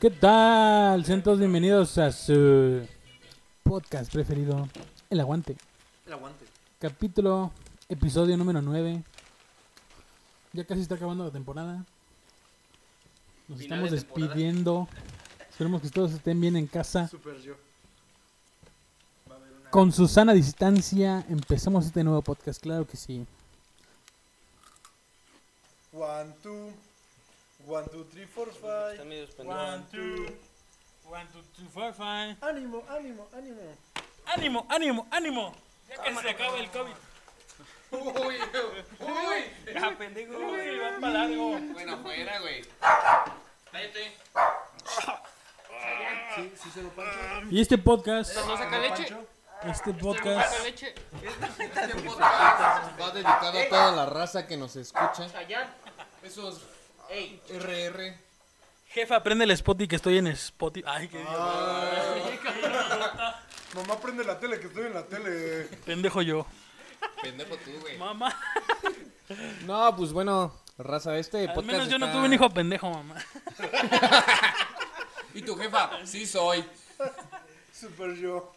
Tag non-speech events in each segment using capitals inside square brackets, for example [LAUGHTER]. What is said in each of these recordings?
¿Qué tal? Sean todos bienvenidos a su podcast preferido, El Aguante. El aguante. Capítulo, episodio número 9. Ya casi está acabando la temporada. Nos Final estamos de temporada. despidiendo. Esperemos que todos estén bien en casa. Super yo. Va a haber una. Con su sana distancia, empezamos este nuevo podcast, claro que sí. One, two. One, two, three, four, five. Medio One, two. One, two, three, four, five. Ánimo, ánimo, ánimo. ¡Ánimo, ánimo, ánimo! Ya que se acaba el COVID. Uy, uy. [LAUGHS] Ya, pendejo, güey, va para largo. Bueno, fuera, güey. Cállate. Sí, sí se lo pancho. Y este podcast, ¿No saca leche? Pancho. este podcast? Este podcast va dedicado a toda la raza que nos escucha. Esos RR. jefa, prende el Spotify que estoy en Spotify. Ay, qué [LAUGHS] Mamá, prende la tele, que estoy en la tele. pendejo yo. Pendejo tú, güey. Mamá, [LAUGHS] No, pues bueno, raza, este al podcast menos yo no tuve un hijo pendejo, mamá. [LAUGHS] ¿Y tu jefa? Sí soy. Super yo.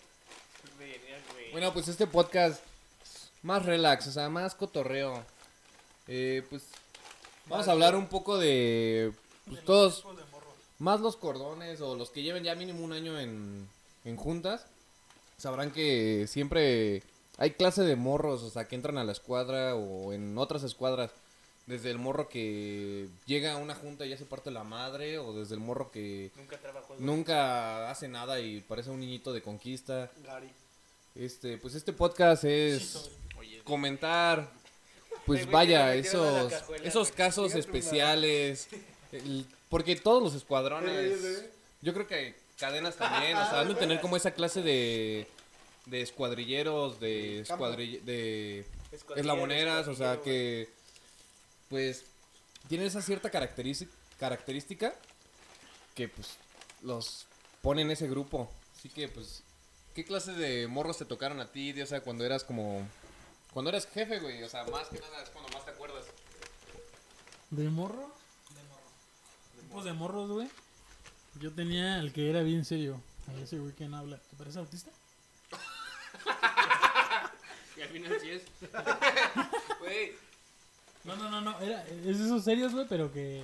Bueno, pues este podcast más relax, o sea, más cotorreo. Eh, pues vamos a hablar un poco de pues, todos, más los cordones o los que lleven ya mínimo un año en, en juntas, sabrán que siempre hay clase de morros, o sea, que entran a la escuadra o en otras escuadras. Desde el morro que llega a una junta y ya se parte la madre, o desde el morro que Nunca trabajó. nunca hace nada y parece un niñito de conquista. Gary. Este, pues este podcast es comentar, pues vaya, esos, esos casos especiales, el- porque todos los Eh, escuadrones, eh. yo creo que cadenas también, o sea, han de tener como esa clase de, de escuadrilleros, de Campo. escuadrill- de eslaboneras, o sea, que, pues, tienen esa cierta característica, característica que, pues, los pone en ese grupo. Así que, pues, ¿qué clase de morros te tocaron a ti, o sea, cuando eras como... Cuando eras jefe, güey, o sea, más que nada es cuando más te acuerdas. ¿De morro? De morro. Tipos de morros, güey. Yo tenía el que era bien serio. A ese güey que no habla. ¿Te parece autista? [LAUGHS] Y al final sí es. [LAUGHS] Güey, No, no, no, no. Era, es de esos serios, güey, pero que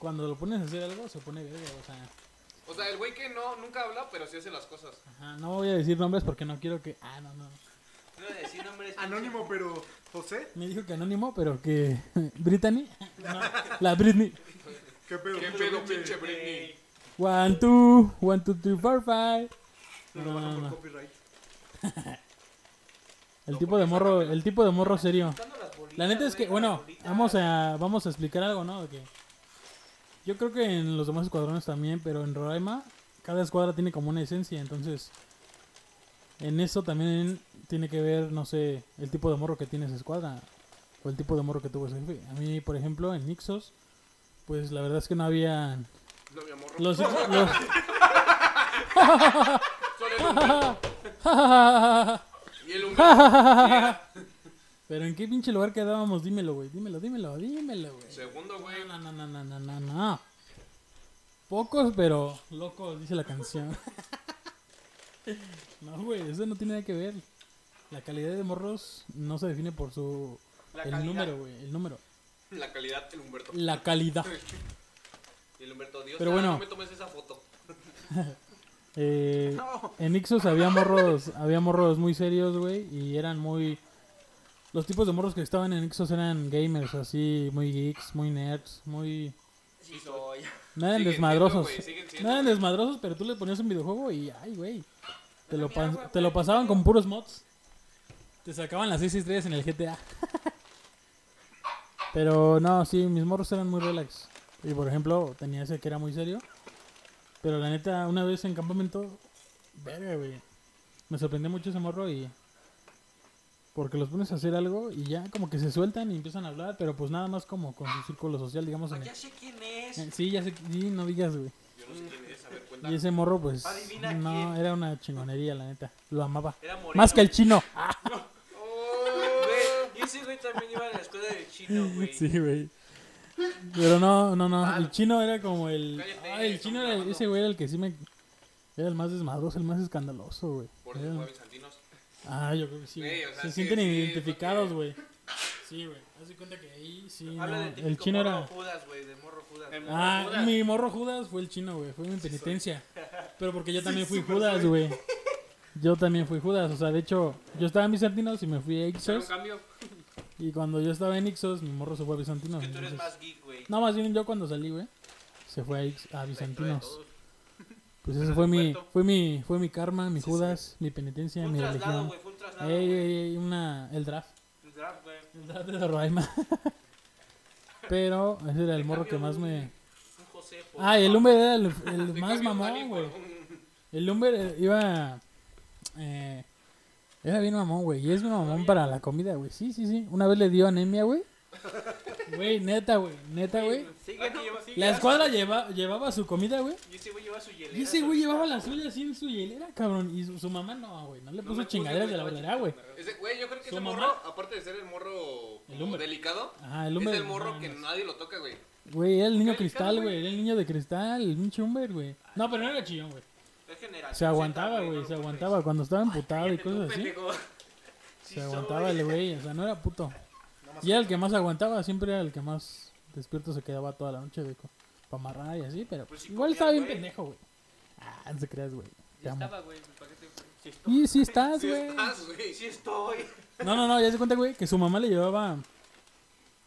cuando lo pones a hacer algo se pone verga, o sea. O sea, el güey que no, nunca habla, pero sí hace las cosas. Ajá, no voy a decir nombres porque no quiero que. Ah, no, no. No voy a decir nombres. Anónimo, pero. ¿José? Me dijo que anónimo, pero que. [LAUGHS] Brittany. No, la Britney. ¿Qué pedo? ¿Qué pedo, pinche Britney? One, two, one, two, three, four, five. No, No, no, no, no, no. por copyright. [LAUGHS] El tipo de morro, el tipo de morro serio. La neta es que, bueno, vamos a, vamos a explicar algo, ¿no? Que yo creo que en los demás escuadrones también, pero en Roraima cada escuadra tiene como una esencia, entonces en eso también tiene que ver, no sé, el tipo de morro que tiene esa escuadra o el tipo de morro que tuvo ese jefe. A mí, por ejemplo, en Nixos, pues la verdad es que no había No, mi amor. los, [LAUGHS] los- [LAUGHS] Y el. Pero en qué pinche lugar quedábamos, dímelo, güey, dímelo, dímelo, dímelo, güey. Segundo, güey. No, no, no, no, no, no, no. Pocos, pero locos, dice la canción. [LAUGHS] no, güey, eso no tiene nada que ver. La calidad de morros no se define por su... La el calidad. número, güey, el número. La calidad, el Humberto. La calidad. [LAUGHS] El Humberto, Dios, Pero bueno. no me tomes esa foto. [LAUGHS] Eh, en Ixos había morros, había morros muy serios, güey, y eran muy... Los tipos de morros que estaban en Ixos eran gamers, así, muy geeks, muy nerds, muy... Sí soy. No eran desmadrosos. no eran desmadrosos, pero tú le ponías un videojuego y, ay, güey. Te lo, pas- te lo pasaban con puros mods. Te sacaban las 6 estrellas en el GTA. [LAUGHS] pero no, sí, mis morros eran muy relax. Y por ejemplo, tenía ese que era muy serio. Pero la neta, una vez en campamento, verga, güey. Me sorprendió mucho ese morro y. Porque los pones a hacer algo y ya como que se sueltan y empiezan a hablar, pero pues nada más como con su círculo social, digamos. el- Ya sé quién es. eh, Sí, ya sé, sí, no digas, güey. Yo no sé quién es. A ver, cuenta. Y ese morro, pues, Adivina no, quién. era una chingonería, la neta. Lo amaba. Era moreno. Más que el chino. [LAUGHS] Güey, y ese güey también iba a la escuela del chino, güey. Sí, güey. Pero no, no, no. El chino era como el. Cállate, Ay, el chino era. Ese güey era el que sí me. Era el más desmadroso, el más escandaloso, güey. Por eso Bizantinos. Ah, yo creo que sí. O sea, Se sienten sí, identificados, güey. Sí, güey. Haz de cuenta que ahí sí. No, El chino morro era. Judas, güey, de morro Judas. Ah, Judas. mi morro Judas fue el chino, güey. Fue mi penitencia. Pero porque yo también fui Judas, güey. Yo también fui Judas. O sea, de hecho, yo estaba en Bizantinos y me fui a ¿Hacer un Ixos. cambio? Y cuando yo estaba en Ixos, mi morro se fue a Bizantinos. Que tú eres entonces- más geek, güey. No, más bien yo cuando salí, güey, se fue a, Ix- a Dentro de Bizantinos. Pues ese fue mi, fue mi, fue mi karma, mi Judas, mi penitencia, Fue un mi traslado, religión. fue un traslado. Ey, ey, ey, una, el draft. El draft, güey. El draft de Roraima. [LAUGHS] Pero ese era el morro que más me... Un José. Ah, el. Lumber era el, [LAUGHS] más mamón, güey. El Lumber eh, iba... Eh, era bien mamón, güey. Y es bien mamón para la comida, güey. Sí, sí, sí. Una vez le dio anemia, güey. Güey, neta, güey. Neta, güey. Lleva- sigue. La escuadra lleva, llevaba su comida, güey. Y ese güey lleva su hielera. Y ese güey llevaba la suya así en su hielera, cabrón. Y su, su mamá no, güey. No le No puso puse, chingaderas de la verdadera, güey. Ese, güey, yo creo que ¿Su ese mamá? morro, aparte de ser el morro El delicado, Ajá, el es el morro no, que no. nadie lo toca, güey. Güey, era el niño cristal, güey. Era el niño de cristal, el pinche Lumber, güey. No, pero no era chillón, güey. Es generación Se aguantaba, güey. no Se aguantaba. Cuando estaba emputado y cosas así. [LAUGHS] Sí Se aguantaba el güey. O sea, no era puto. Y era el que más aguantaba. Siempre era el que más despierto se quedaba toda la noche de para amarrar y así. Pero Pues igual comía, estaba bien güey. pendejo, güey. Ah, no se creas, güey. Ya estaba, güey. ¿para qué te- Sí estoy. Y sí estás, [LAUGHS] Sí güey. estás, güey. Sí estoy. No, no, no, ya se cuenta, güey, que su mamá le llevaba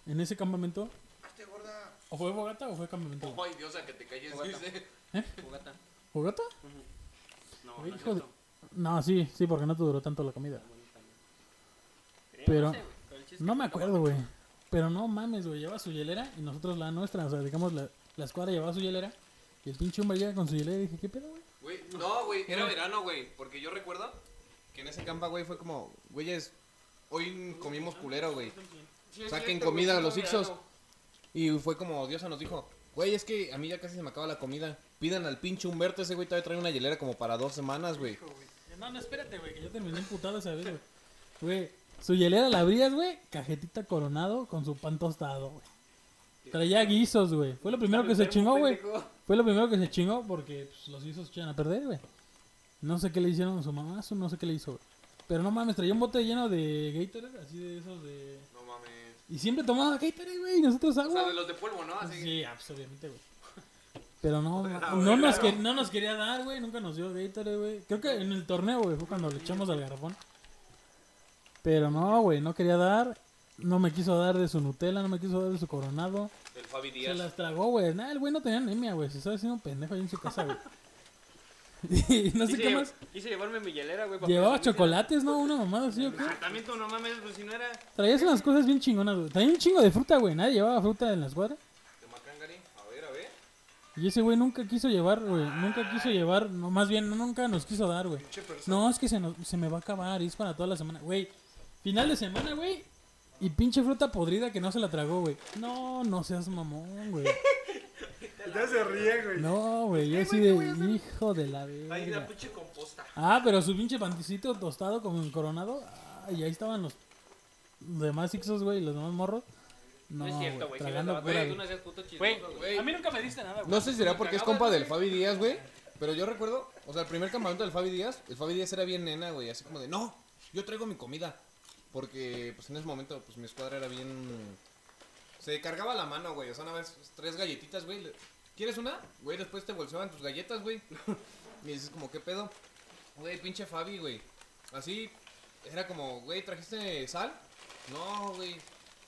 en ese campamento. Hazte gorda. ¿O fue fogata o fue campamento? güey? Ay, Dios, a que te calles, Fogata. dice. Fogata. ¿Fogata? No, Güey, no es hijo de-. No, sí, sí, porque no te duró tanto la comida. Eh, Pero- no me acuerdo, güey. Pero no mames, güey, lleva su hielera y nosotros la nuestra. O sea, digamos, la, la escuadra llevaba su hielera y el pinche hombre llega con su hielera y dije, ¿qué pedo, güey? Güey, no, güey, era verano, güey. Porque yo recuerdo que en ese campa, güey, fue como, güeyes, hoy comimos culero, güey. Saquen comida a los Ixos. Y fue como Diosa nos dijo, güey, es que a mí ya casi se me acaba la comida. Pidan al pinche Humberto, ese güey todavía trae una hielera como para dos semanas, güey. No, no, espérate, güey, que yo terminé emputado esa vez, güey. Güey, su hielera la abrías, güey, cajetita coronado con su pan tostado, güey. Traía guisos, güey. Fue lo primero que se chingó, güey. Fue lo primero que se chingó porque pues, los guisos echan a perder, güey. No sé qué le hicieron a su mamá, no sé qué le hizo, güey. Pero no mames, traía un bote lleno de Gatorade, así de esos de... No mames. Y siempre tomaba Gatorade, güey, y nosotros O sea, agua. de los de polvo, ¿no? Así. Sí, obviamente, güey. Pero no, [LAUGHS] no, nos que- no nos quería dar, güey. Nunca nos dio Gatorade, güey. Creo que en el torneo, güey, fue cuando le echamos al garrafón. Pero no, güey, no quería dar. No me quiso dar de su Nutella, no me quiso dar de su coronado. El Fabi Se Díaz. las tragó, güey. Nah, el güey no tenía anemia, güey. Se estaba haciendo un pendejo ahí en su casa, güey. [LAUGHS] Y no sé qué más. Quise llevarme mi hielera, güey. para Llevaba chocolates, ¿no? Una mamada así, ¿o qué? Ah, También tú no mames, pues si no era. Traías unas cosas bien chingonas, güey. Traía un chingo de fruta, güey. Nadie llevaba fruta en la escuadra. De Macangari. A ver, a ver. Y ese güey nunca quiso llevar, güey. Nunca quiso llevar, no, más bien, nunca nos quiso dar, güey. Pinche persona. No, es que se, nos- se me va a acabar y es para toda la semana. Güey, final de semana, güey. Y pinche fruta podrida que no se la tragó, güey. No, no seas mamón, güey. [LAUGHS] Ya se ríe, güey. No, güey. Yo así de hijo de la Ahí la verga. pinche composta. Ah, pero su pinche panticito tostado como en coronado. Ah, y ahí estaban los demás ixos, güey, y los demás morros. No, No es cierto, güey, sí a mí nunca me diste nada, güey. No sé si será porque es compa del. Fabi Díaz, güey. Pero yo recuerdo, o sea, el primer campamento del Fabi Díaz, el Fabi Díaz era bien nena, güey. Así como de, no, yo traigo mi comida. Porque, pues en ese momento, pues mi escuadra era bien. Se cargaba la mano, güey. O sea, una vez, tres galletitas, güey. ¿Quieres una? Güey, después te bolseaban tus galletas, güey. [LAUGHS] y dices, como, ¿qué pedo? Güey, pinche Fabi, güey. Así, era como, güey, ¿trajiste sal? No, güey.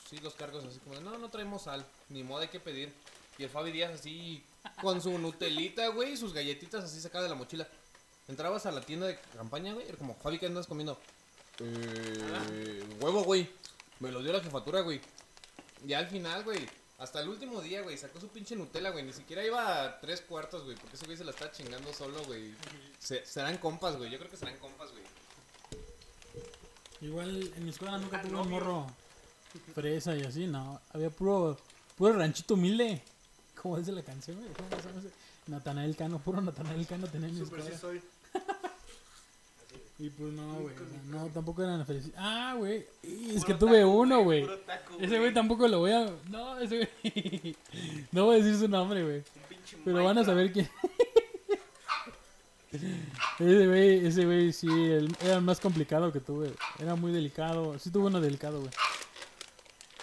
Sí, los cargos así como no, no traemos sal. Ni modo, hay que pedir. Y el Fabi Díaz así, con su Nutelita, güey, y sus galletitas así sacadas de la mochila. Entrabas a la tienda de campaña, güey, era como, Fabi, ¿qué andas comiendo? Eh, huevo, güey. Me lo dio la jefatura, güey. Ya al final, güey, hasta el último día, güey, sacó su pinche Nutella, güey. Ni siquiera iba a tres cuartos, güey, porque ese güey se la está chingando solo, güey. Se- serán compas, güey. Yo creo que serán compas, güey. Igual en mi escuela nunca tuve un morro fresa y así, no. Había puro, puro ranchito humilde. ¿Cómo dice la canción, güey? ¿Cómo se llama ese? Natanael Cano, puro Natanael Cano tenía en mi Super sí soy. Y pues no, güey. o sea, No, tampoco eran felices. Ah, güey. Es que tuve uno, güey. Ese güey tampoco lo voy a. No, ese güey. [LAUGHS] No voy a decir su nombre, güey. Un pinche Pero van a saber quién. [LAUGHS] Ese güey, ese güey sí, el- era el más complicado que tuve. Era muy delicado. Sí tuve uno delicado, güey.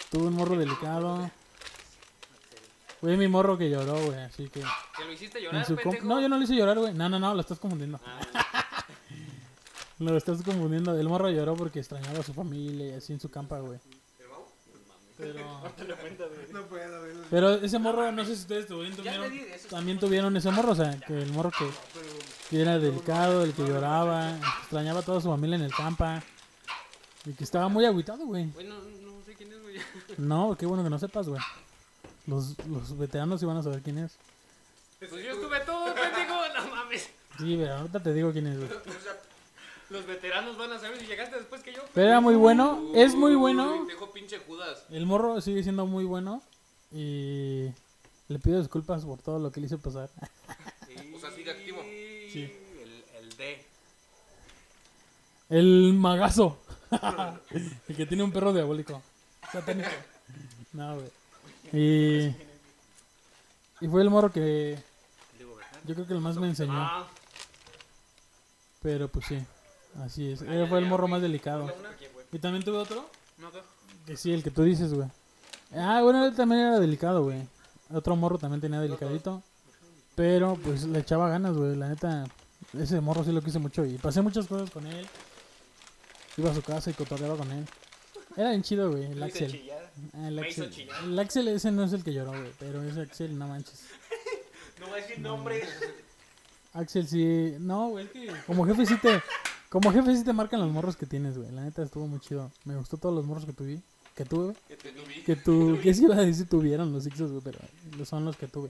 Tuve un morro delicado. Güey, mi morro que lloró, güey. Así que. Que lo hiciste en llorar, su com- pendejo. no, yo no lo hice llorar, güey. No, no, no, lo estás confundiendo. Ah, [LAUGHS] Lo estás confundiendo. El morro lloró porque extrañaba a su familia y así en su campa, güey. Pero. No puedo, güey. Pero ese morro, no sé si ustedes tuvieron, tuvieron- también tuvieron ese morro, o sea, que el morro que, que era delicado, el que lloraba, extrañaba a toda su familia en el campa y que estaba muy agüitado, güey. Güey, no, no sé quién es, güey. [LAUGHS] No, qué bueno que no sepas, güey. Los, los veteranos van a saber quién es. Pues yo estuve todo, pendejo. No mames. Sí, pero ahorita te digo quién es, güey. Los veteranos van a saber si llegaste después que yo. Pero era muy bueno, es muy bueno. Dejó pinche Judas. El morro sigue siendo muy bueno y le pido disculpas por todo lo que le hice pasar. [LAUGHS] O sea, sigue activo. Sí. El, el D. El magazo. [LAUGHS] el que tiene un perro diabólico. Satánico. No, güey. Y, y fue el morro que yo creo que el más me enseñó. Ah, Pero pues sí, así es. Fue el morro más delicado. Y también tuve otro. Que sí, el que tú dices, güey. Ah, bueno, él también era delicado, güey. Otro morro también tenía delicadito. Pero pues le echaba ganas, güey. La neta, ese morro sí lo quise mucho. Y pasé muchas cosas con él. Iba a su casa y cotorreaba con él. Era bien chido, güey, el Axel. Ah, el Me hizo Axel. chillar. El Axel ese no es el que lloró, güey. Pero ese Axel, no manches. [LAUGHS] No voy a decir nombres. Axel sí. No, güey, que como jefe sí te. Como jefe sí te marcan los morros que tienes, güey. La neta estuvo muy chido. Me gustó todos los morros que tuve. Que tuve. Que te vi. Que tú. ¿Qué se iba a decir tuvieron los Ixos, güey? Pero son los que tuve.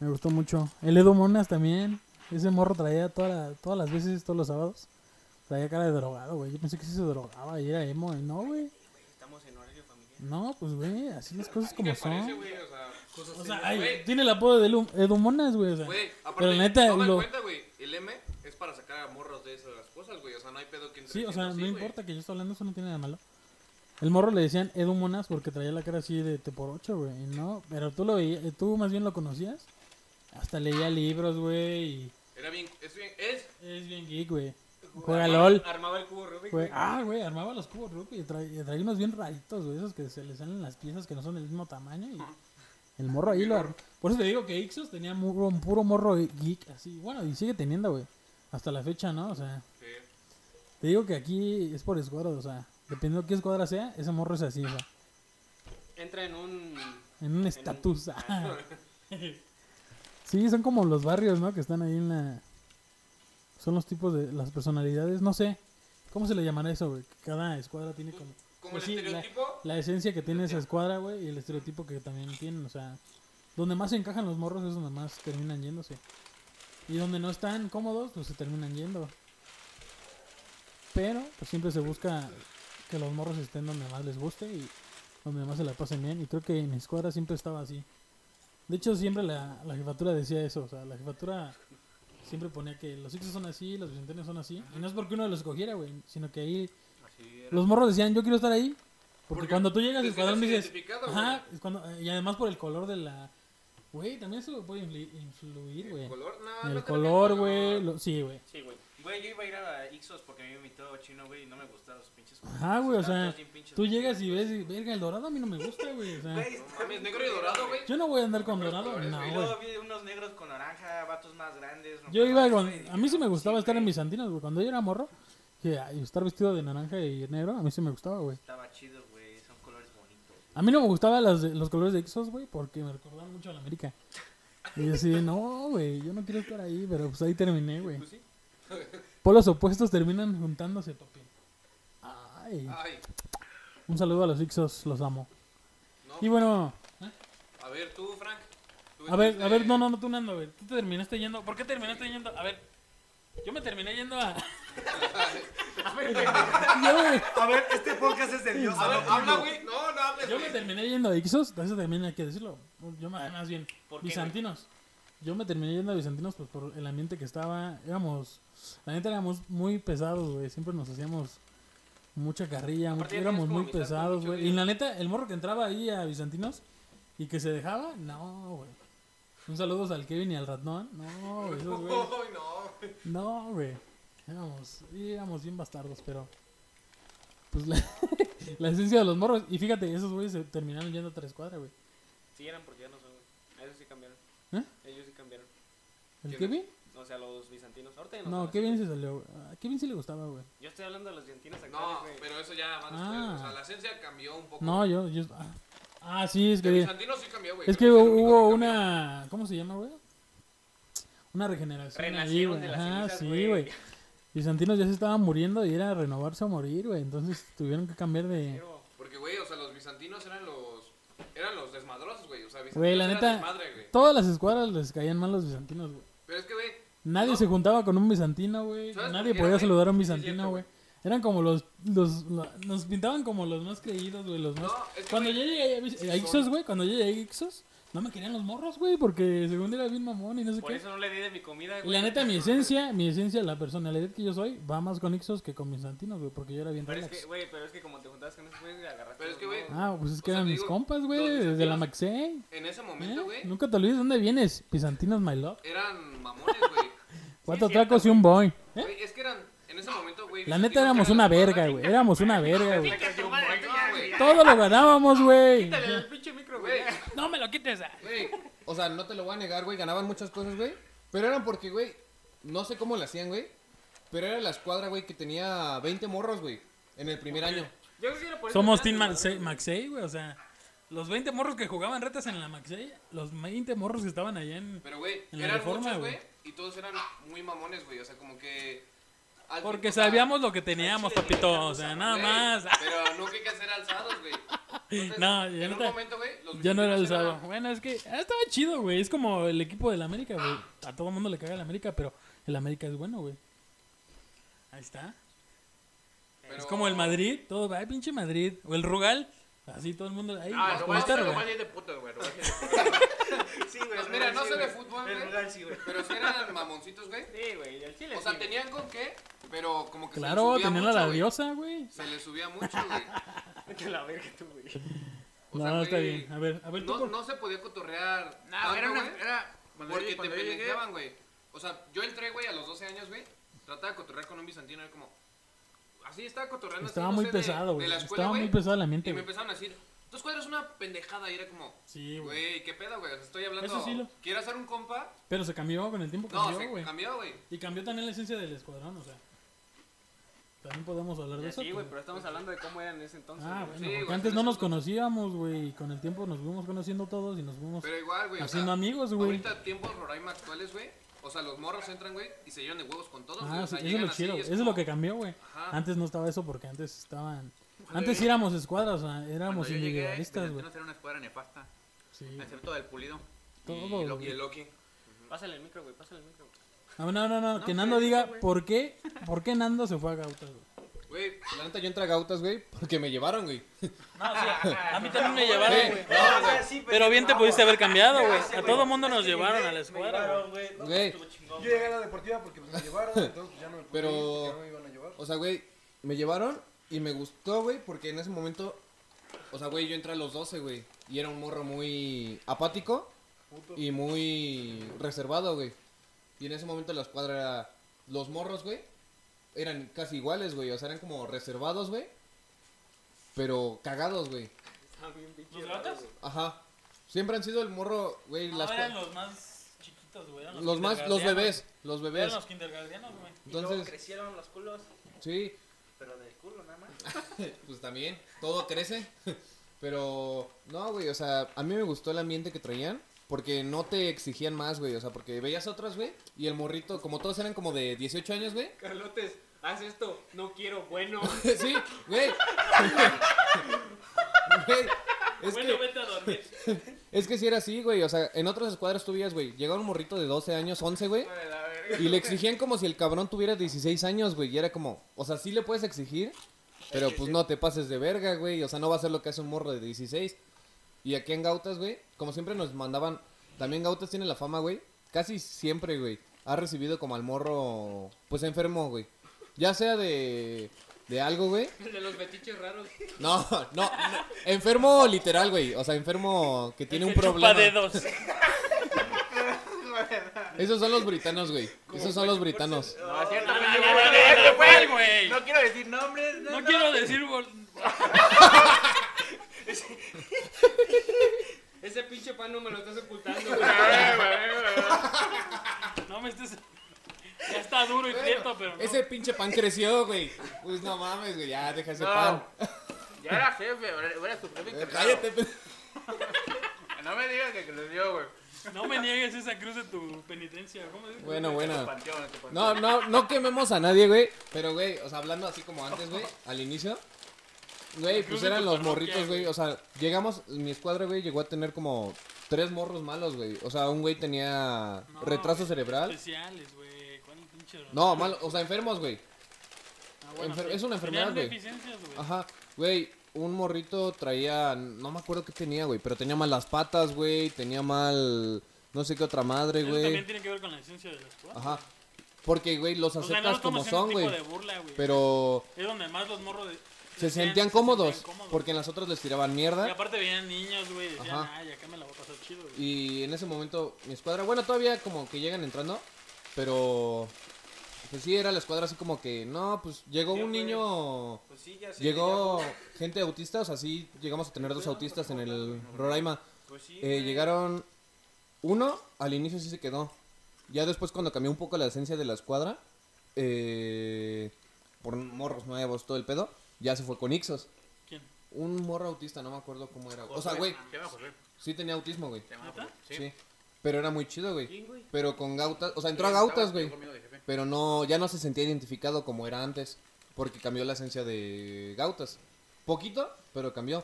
Me gustó mucho. El Edo Monas también. Ese morro traía toda la- todas las veces, todos los sábados. Traía cara de drogado, güey. Yo pensé que sí se drogaba y era emo. Y no, güey. Estamos en horario familiar. No, pues, güey. Así las cosas como Parece, son. güey, o sea, O sea, ay, tiene el apodo de Edu Monas, güey. O sea. Güey, aparte, Pero neta, toma en lo- cuenta, güey, el M para sacar a morros de esas cosas, güey, o sea, no hay pedo que entre Sí, o sea, no así, güey. importa que yo esté hablando, eso no tiene nada malo. El morro le decían Edu Monas porque traía la cara así de te por ocho, güey. No, pero tú lo veías, tú más bien lo conocías. Hasta leía libros, güey. Y Era bien, es bien, es, es bien geek, güey. Juega Armaba- LOL. Armaba el cubo Rubik. Güey. ah, güey, armaba los cubos Rubik y trae unos bien raritos, güey. Esos que se le salen las piezas que no son del mismo tamaño. Y el morro ahí lo [LAUGHS] ar- Por eso te digo que Ixos tenía un puro morro geek, así. Bueno, y sigue teniendo, güey. Hasta la fecha, ¿no? O sea. Sí. Te digo que aquí es por escuadra, o sea, dependiendo de qué escuadra sea, ese morro es así, o sea, Entra en un. en un estatus. [LAUGHS] sí, son como los barrios, ¿no? Que están ahí en la... Son los tipos de las personalidades, no sé. ¿Cómo se le llamará eso, güey? Que Cada escuadra tiene como... como el sí, estereotipo, La esencia que tiene esa escuadra, güey, y el estereotipo que también tienen, o sea... Donde más se encajan los morros es donde más terminan yéndose. Y donde no están cómodos, pues se terminan yendo. Pero, pues siempre se busca que los morros estén donde más les guste y donde más se la pasen bien. Y creo que en mi escuadra siempre estaba así. De hecho, siempre la, la jefatura decía eso. O sea, la jefatura siempre ponía que los Ixos son así, los bicentenarios son así. Y no es porque uno los escogiera, güey, sino que ahí los morros decían, yo quiero estar ahí. Porque, Porque cuando tú llegas al escuadrón dices, ajá, cuando, y además por el color de la... Güey, también eso puede influ- influir, güey. el color, no, El no te color, lo güey. Sí, güey. Sí, güey. Güey, yo iba a ir a Ixos porque me invitó chino, güey, y no me gustaban los pinches. Ajá, güey, o sea, tú llegas y ves, y, verga, el dorado a mí no me gusta, güey. O sea, Güey, No mames, negro y dorado, güey. yo no voy a andar con dorado, colores, no, güey. Y güey. luego vi unos negros con naranja, vatos más grandes. Yo iba con... A mí sí me gustaba estar en mis santinos, güey. Cuando yo era morro, que estar vestido de naranja y negro, a mí sí me gustaba, güey. Estaba chido, güey, son colores bonitos. A mí no me gustaban las de- los colores de Ixos, güey, porque me recordaban mucho a la América. Y yo así, no, güey, yo no quiero estar ahí, pero pues ahí terminé, güey. Pues sí. [LAUGHS] Polos opuestos terminan juntándose, papi. Ay, Ay, un saludo a los Ixos, los amo. no. Y bueno, A ver, tú, Frank. tú a ver, a ver, no, no, no, tú Nando, güey. Tú te terminaste yendo. ¿Por qué terminaste yendo? A ver, yo me terminé yendo a. [LAUGHS] yo, güey, A ver, este podcast es de Dios. A ver, no habla, güey. No, no hables, yo me terminé yendo a Ixos, eso también hay que decirlo. Yo más bien, ¿Por qué, bizantinos. yo me terminé yendo a Bizantinos pues por el ambiente que estaba. Éramos, la neta éramos muy pesados, güey. Siempre nos hacíamos mucha carrilla, éramos muy pesados, güey. Y la neta, el morro que entraba ahí a Bizantinos y que se dejaba, no, güey. Un saludo al Kevin y al Ratnón. No, güey, esos güey. Uy, [LAUGHS] no. No, güey. Éramos, éramos bien bastardos, pero. Pues la, [LAUGHS] la esencia de los morros. Y fíjate, esos güeyes se terminaron yendo a tres cuadras, güey. Sí, eran porque ya no son, güey. Ellos sí cambiaron. ¿Eh? Ellos sí cambiaron. ¿El ¿Quién Kevin? O sea, los bizantinos. Ahorita no. No, Kevin se salió. A Kevin sí le gustaba, güey. Yo estoy hablando de los bizantinos actuales, No, güey. pero eso ya después. Ah. O sea, la esencia cambió un poco. No, yo. yo ah. Ah, sí, es que. Bizantino sí cambió, güey. Es que hubo cambió. una. ¿Cómo se llama, güey? Una regeneración. ahí, Renacieron güey. de las Ajá, sí, güey. Bizantinos ya se estaban muriendo y era renovarse o morir, güey. Entonces tuvieron que cambiar de. Porque, güey, o sea, los bizantinos eran los. Eran los desmadrosos, güey. O sea, bizantinos Güey, la eran neta. desmadre, güey. Todas las escuadras les caían mal los bizantinos, güey. Pero es que, güey. Nadie No. se juntaba con un bizantino, güey. ¿Sabes por Nadie podía güey? saludar a un bizantino, güey. Eran como los, los, la- Nos pintaban como los más creídos, güey. Los más. No, es que, cuando güey, yo llegué a, Vis- sí a son- Ixos, güey. Cuando yo llegué a Ixos, no me querían los morros, güey. Porque según era bien mamón y no sé por qué. eso no le di de mi comida, Y güey. la neta, mi esencia, mi esencia, la personalidad que yo soy, va más con Ixos que con bizantinos, güey. Porque yo era bien Pero es que, güey, pero es que como te juntabas con esos güeyes, agarraste. Pero es que, güey. Ah, pues es que O sea, eran mis digo, compas, güey. Desde la Maxey. En ese ¿Eh? momento, güey. Nunca te olvides dónde vienes. Bizantinos, my love. Eran mamones, güey. [LAUGHS] Cuatro cierto, tacos y un boy. ¿Eh? Es que eran. En ese momento, güey. La neta éramos una verga, güey. Éramos una verga, güey. Todo lo ganábamos, güey. Güey. No me lo quites. ah. güey. O sea, no te lo voy a negar, güey. Ganaban muchas cosas, güey. Pero eran porque, güey. No sé cómo lo hacían, güey. Pero era la escuadra, güey, que tenía 20 morros, güey. En el primer año. Yo creo que era por eso Somos Team Maxey, güey. O sea, los 20 morros que jugaban retas en la Maxey, los 20 morros que estaban allá en. Pero, güey, En la eran Reforma, muchos, güey. güey. Y todos eran muy mamones, güey. O sea, como que. Al Porque sabíamos lo que teníamos, papito. O sea, nada más. Pero nunca hay que hacer alzados, güey. Entonces, No, ya en no un momento, güey. los Ya no era sábado. Bueno, es que ah, estaba chido, güey. Es como el equipo del América, güey. A todo el mundo le caga el América, pero el América es bueno, güey. Ahí está. pero- Es como el Madrid, todo, ay, pinche Madrid. O el Rugal, así todo el mundo. Ahí, Ah, ¿cómo Rugal, es de putos, güey. Güey. Pues mira, no sí, sé de fútbol, güey. Rugal sí, güey. Pero sí eran mamoncitos, güey. Sí, güey, el Chile O sea, tenían con qué, pero como que Claro, se les subía tenían mucho, a la güey. diosa, güey. Se les subía mucho, güey. [LAUGHS] Vete a la verga tú, güey. O No, sea, está güey, bien. A ver, a ver, tú. No, por- no se podía cotorrear No, tanto, era una... güey, Era... Porque te pendejeaban, güey. O sea, yo entré, güey, a los 12 años, güey. Trataba de cotorrear con un bizantino, era como... Así estaba cotorreando. así, Estaba no muy sé, pesado, güey. la Estaba muy pesado el Y ambiente, me empezaron a decir, tu escuadra es una pendejada. Y era como, Sí, güey. güey, ¿qué pedo, güey? O sea, estoy hablando... Eso sí lo- ¿Quieres hacer un compa? Pero se cambió con el tiempo, No, cambió, se güey. cambió, güey. Y cambió también la esencia del escuadrón, o sea. También podemos hablar de eso. Sí, güey, pero- estamos hablando de cómo eran en ese entonces. Ah, güey. bueno, Sí, porque güey, antes no nos conocíamos, güey, y con el tiempo nos fuimos conociendo todos y nos fuimos Pero igual, güey. o haciendo sea, amigos, güey. Ahorita tiempos Roraima actuales, güey. O sea, los morros entran, güey, y se llevan de huevos con todos, güey. Ah, o sí, sea, eso es llegan lo así chido, y eso es como- lo que cambió, güey. Ajá. Antes no estaba eso porque antes estaban... Antes sí éramos escuadras, o sea, éramos Cuando individualistas, güey. Bizantinos era una escuadra nefasta, Sí, excepto del pulido. todo, y güey. Loki. Y el Loki. Pásale el micro, güey, pásale el micro. No, no, no, no, que Nando güey, diga güey. por qué, por qué Nando se fue a Gautas, güey. Güey, la neta yo entré a Gautas, güey, porque me llevaron, güey. No, sí, [LAUGHS] a mí también me llevaron, Sí. güey. No, güey, sí, Pero bien te pudiste haber cambiado, güey. A güey. todo mundo nos llevaron a la llevaron, güey. güey. Güey. Yo llegué a la deportiva porque pues, me llevaron, entonces pues, ya no me pude Pero- no me iban a llevar. O sea, güey, me llevaron y me gustó, güey, porque en ese momento, o sea, güey, yo entré a los 12, güey, y era un morro muy apático Puto. y muy reservado, güey. Y en ese momento la escuadra era, los morros, güey, eran casi iguales, güey, o sea, eran como reservados, güey, pero cagados, güey. ¿Los. Ajá. Siempre han sido el morro, güey, No, las eran los más chiquitos, güey. eran los más, los bebés, los Eran bebés. los kindergartenos, güey. Y luego Entonces, crecieron los culos, sí, pero del culo nada más. [LAUGHS] pues también, todo crece. [LAUGHS] Pero, no, güey, o sea, a mí me gustó el ambiente que traían. Porque no te exigían más, güey. O sea, porque veías otras, güey. Y el morrito, como todos eran como de 18 años, güey. Carlotes, haz esto, no quiero, bueno. [LAUGHS] sí, güey. Güey, Es Bueno, que, vete a dormir. es que si era así, güey. O sea, en otras escuadras tú veías, güey. Llegaba un morrito de 12 años, 11, güey. Y le exigían como si el cabrón tuviera 16 años, güey. Y era como, o sea, sí le puedes exigir, pero pues no te pases de verga, güey. O sea, no va a ser lo que hace un morro de 16. Y aquí en Gautas, güey, como siempre nos mandaban, también Gautas tiene la fama, güey, casi siempre, güey, ha recibido como al morro, pues enfermo, güey. Ya sea de, de algo, güey. De los fetiches raros. No, no, no, enfermo literal, güey. O sea, enfermo que tiene un Que chupa problema. dedos. Esos son los britanos, güey. Esos son los britanos. No, es cierto, no, no, güey, no, no, güey. No quiero decir nombres. No quiero decir. bol- [LAUGHS] Ese pinche pan no me lo estás ocultando, [LAUGHS] güey. No me estés. Ya está duro y prieto, pero. No. Ese pinche pan creció, güey. Pues no mames, güey. Ya, deja ese No. pan. Ya era jefe, ahora es su jefe. Eh. Cállate, pe- No me digas que creció, güey. No me niegues esa cruz de tu penitencia. ¿Cómo dices? Bueno, bueno. panteón, tu panteón. No, no, no quememos a nadie, güey. Pero, güey, o sea, hablando así como antes, güey, al inicio. Güey, pues eran los morritos, güey. O sea, llegamos, mi escuadra, güey, llegó a tener como tres morros malos, güey. O sea, un güey tenía No, retraso güey, cerebral. Especiales, güey. No, malo, o sea, enfermos, güey. Ah, bueno, enfer- sí. es una enfermedad, güey. Ajá, güey, un morrito traía, no me acuerdo qué tenía, güey, pero tenía mal las patas, güey, tenía mal, no sé qué otra madre, güey. también tiene que ver con la esencia de la escuela. Ajá, porque, güey, los O sea, no aceptas como son, güey, pero Es donde más los morros de- se sentían cómodos, cómodos. porque en las otras les tiraban Y mierda. aparte veían niños, güey, decían, Ajá. ay, acá me la voy a pasar chido, güey. Y en ese momento mi escuadra, bueno, todavía como que llegan entrando, pero pues sí era la escuadra así como que, no, pues llegó un niño Pues sí, ya sé. Llegó gente autista, o sea, sí llegamos a tener dos autistas en el Roraima. Pues sí. Eh, llegaron uno, al inicio sí se quedó. Ya después cuando cambió un poco la esencia de la escuadra, eh, por morros nuevos, todo el pedo, ya se fue con Ixos. ¿Quién? Un morro autista, no me acuerdo cómo era. O sea, güey, sí tenía autismo, güey. Sí. Pero era muy chido, güey. ¿Quién, güey? Pero con gautas, o sea, entró a gautas, güey. Pero no, ya no se sentía identificado como era antes. Porque cambió la esencia de Gautas. Poquito, pero cambió.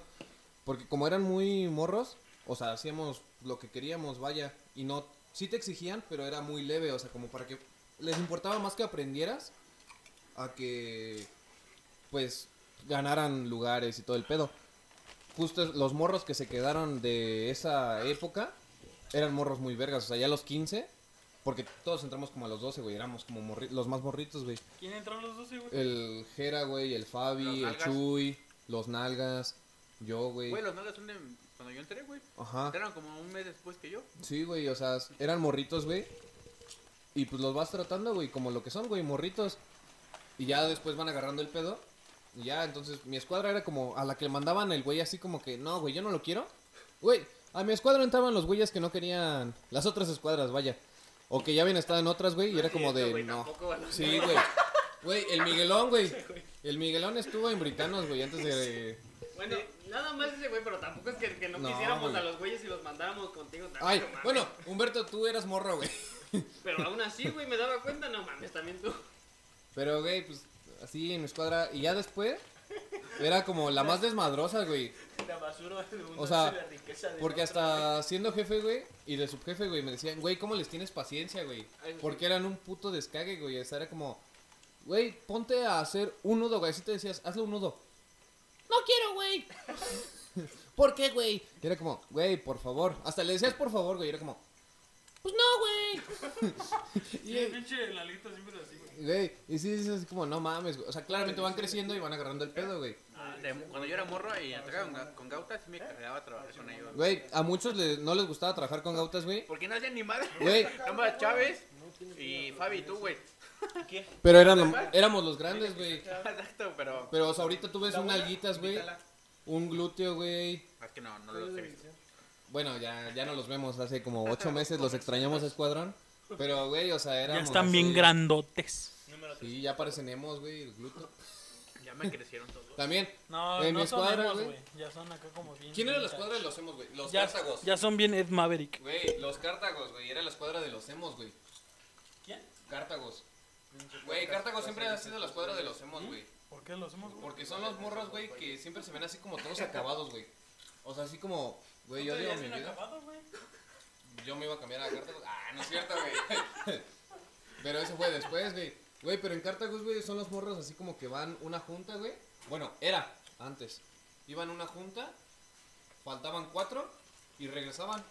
Porque como eran muy morros, o sea, hacíamos lo que queríamos, vaya. Y no, sí te exigían, pero era muy leve. O sea, como para que les importaba más que aprendieras a que, pues, ganaran lugares y todo el pedo. Justo los morros que se quedaron de esa época eran morros muy vergas. O sea, ya a los 15, porque todos entramos como a los 12, güey. Éramos como morri- los más morritos, güey. ¿Quién entró a los 12, güey? El Jera, güey, el Fabi, Los el nalgas. Chuy, los Nalgas, yo, güey. Güey, los nalgas son de cuando yo entré, güey. Ajá. Entraron como un mes después que yo. Sí, güey, o sea, eran morritos, güey. Y pues los vas tratando, güey, como lo que son, güey, morritos. Y ya después van agarrando el pedo. Y ya, entonces mi escuadra era como a la que le mandaban el güey así como que, no, güey, yo no lo quiero. Güey, a mi escuadra entraban los güeyes que no querían las otras escuadras, vaya. O que ya habían estado en otras, güey, y era como de, Güey, no. tampoco. Sí, güey. Güey, el Miguelón, güey. El Miguelón estuvo en Britanos, güey, antes de... Bueno, nada más ese güey, pero tampoco es que, que no, No, quisiéramos güey. a los güeyes y los mandáramos contigo. Ay, no bueno, Humberto, tú eras morro, güey. Pero aún así, güey, me daba cuenta, no mames, también tú. Pero, güey, pues así en mi escuadra. Y ya después era como la más desmadrosa, güey. La basura de O sea, porque hasta siendo jefe, güey, y de subjefe, güey, me decían, güey, ¿cómo les tienes paciencia, güey? Porque eran un puto descague, güey. O sea, era como, güey, ponte a hacer un nudo, güey. Así te decías, hazle un nudo. No quiero, güey. [LAUGHS] ¿Por qué, güey? Y era como, güey, por favor. Hasta le decías por favor, güey. y Era como, pues no, güey. [LAUGHS] Sí, el pinche Lalito siempre así, güey. Y sí, es así como, no mames, güey. O sea, claramente van creciendo y van agarrando el pedo, güey. Ah, de- cuando yo era morro y entraba con, ga- con gautas, sí me cargaba a trabajar con ellos. Güey, a muchos no les gustaba trabajar con gautas, güey. Porque no hacían ni madre. Güey. [LAUGHS] Nomás Chávez y Fabi y tú, güey. Pero eran, éramos los grandes, güey. [LAUGHS] Exacto, pero. Pero, o sea, ahorita tú ves un alguitas, güey. Un glúteo, güey. Es que no, no los he visto. Bueno, ya, ya no los vemos. Hace como ocho meses los extrañamos a Escuadrón. Pero, güey, o sea, Ya éramos están bien así- grandotes. Sí, ya parecen emos, güey, el glúteo. Ya me crecieron todos. También. No, En no mi son escuadra, emos, güey. güey. Ya son acá como bien. ¿Quién era la escuadra de los emos, güey? Los Ya, Cártagos. ya son bien Ed Maverick. Güey, los Cártagos, güey. Era la escuadra de los emos, güey. ¿Quién? Cártagos. Güey, Cártagos siempre ha sido la escuadra de los emos, güey. ¿Por qué los hemos, güey? Porque son los morros, güey, que siempre se ven así como todos acabados, güey. O sea, así como, güey, yo digo mi vida. acabado, güey? Yo me iba a cambiar a Cartagos. Ah, no es cierto, güey. [LAUGHS] Pero eso fue después, güey. Güey, pero en Cartagos, güey, son los morros así como que van una junta, güey. Bueno, era antes. Iban una junta, faltaban cuatro y regresaban.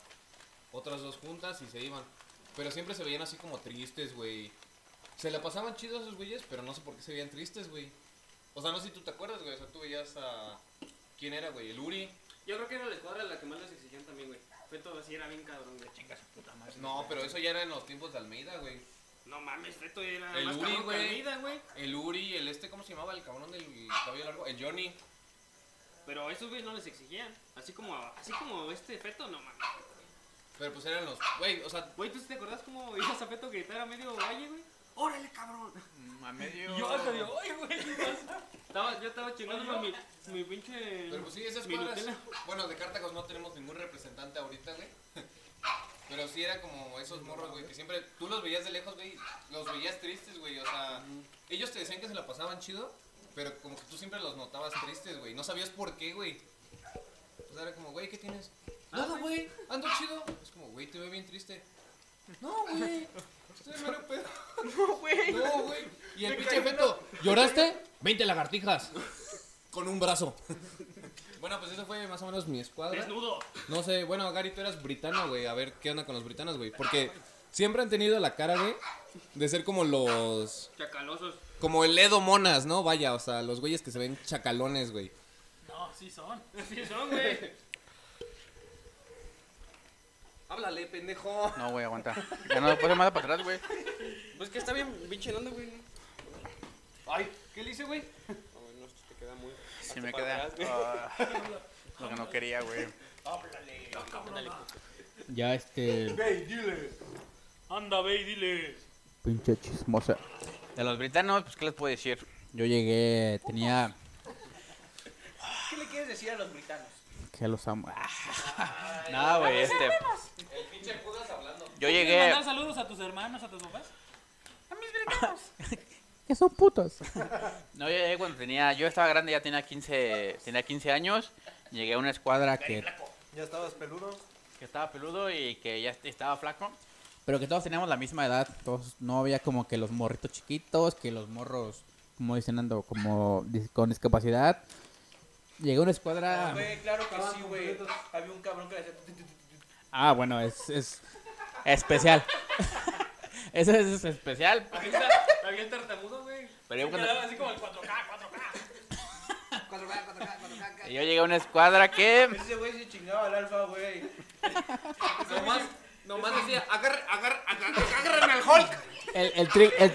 Otras dos juntas y se iban. Pero siempre se veían así como tristes, güey. Se la pasaban chidos esos güeyes, pero no sé por qué se veían tristes, güey. O sea, no sé si tú te acuerdas, güey. O sea, tú veías a. ¿Quién era, güey? El Uri. Yo creo que era la escuadra la que más les exigían también, güey. Feto así era bien cabrón, güey. Chinga su puta madre. No, pero eso ya era en los tiempos de Almeida, güey. No mames, Feto era El más Uri, cabrón que güey. Almeida, güey. El Uri, el este, ¿cómo se llamaba? El cabrón del cabello largo. El Johnny. Pero a esos güeyes no les exigían. Así como, así como este Feto, no mames. Pero pues eran los. Güey, o sea, Güey, ¿tú sí te acordás cómo ibas a Feto gritar a medio valle, güey? ¡Órale, cabrón! Mm, A medio. Yo hasta digo, ay, güey, ¿qué pasa? Estaba, yo estaba chingando mi, mi pinche... Pero pues sí, esas mi cuadras. Nutella. Bueno, de Cartagos no tenemos ningún representante ahorita, güey. [LAUGHS] Pero sí era como esos morros, güey, que siempre tú los veías de lejos, güey, los veías tristes, güey. O sea, ellos te decían que se la pasaban chido, pero como que tú siempre los notabas tristes, güey. No sabías por qué, güey. O sea, era como, güey, ¿qué tienes? Nada, güey, ando chido. Es como, güey, te veo bien triste. No, güey. [LAUGHS] Pedo. [LAUGHS] No, güey. No, güey. Y el pinche feto, ¿lloraste? 20 lagartijas. Con un brazo. [LAUGHS] Bueno, pues eso fue más o menos mi escuadra. Desnudo. No sé, bueno, Gary, tú eras britano, güey. A ver qué onda con los britanos, güey. Porque siempre han tenido la cara, güey, de ser como los. Chacalosos. Como el Edo Monas, ¿no? Vaya, o sea, los güeyes que se ven chacalones, güey. No, sí son. Así son, güey. Háblale, pendejo. No, güey, aguanta. Ya no lo puedo más para atrás, güey. Pues que está bien pinche onda, güey. Ay, ¿qué le hice, güey? No, no, esto te queda muy... Sí me queda. Ah, lo que no quería, güey. Ya este. Güey, dile. Anda, ve y dile. Pinche chismosa. De los britanos, pues, ¿qué les puedo decir? Yo llegué, tenía. ¿Qué le quieres decir a los britanos? Que los amo. [LAUGHS] Nada, güey, este. El pinche Judas hablando. Yo ¿Quieres llegué. mandar saludos a tus hermanos, a tus papás? [LAUGHS] Que son putos. [LAUGHS] No, yo llegué cuando tenía. Yo estaba grande, ya tenía 15, tenía 15 años. Llegué a una escuadra que, ¿Ya estabas peludo? que estaba peludo y que ya estaba flaco. Pero que todos teníamos la misma edad. Todos, no había como que los morritos chiquitos, que los morros, como dicen, ando como dis- con discapacidad. Llegué a una escuadra. Güey, claro que sí, güey. Había un cabrón que le hacía... Ah, bueno, es, es especial. [LAUGHS] Eso es especial. Había había tartamudo, güey. Pero yo cuando- quedaba así como el 4K, 4K. 4K, 4K, 4K. yo llegué a una escuadra que. Ese güey se chingaba al alfa, güey. [LAUGHS] nomás, nomás decía, agarre, agarre, agarre, agarren al Hulk. El, el, tri- el,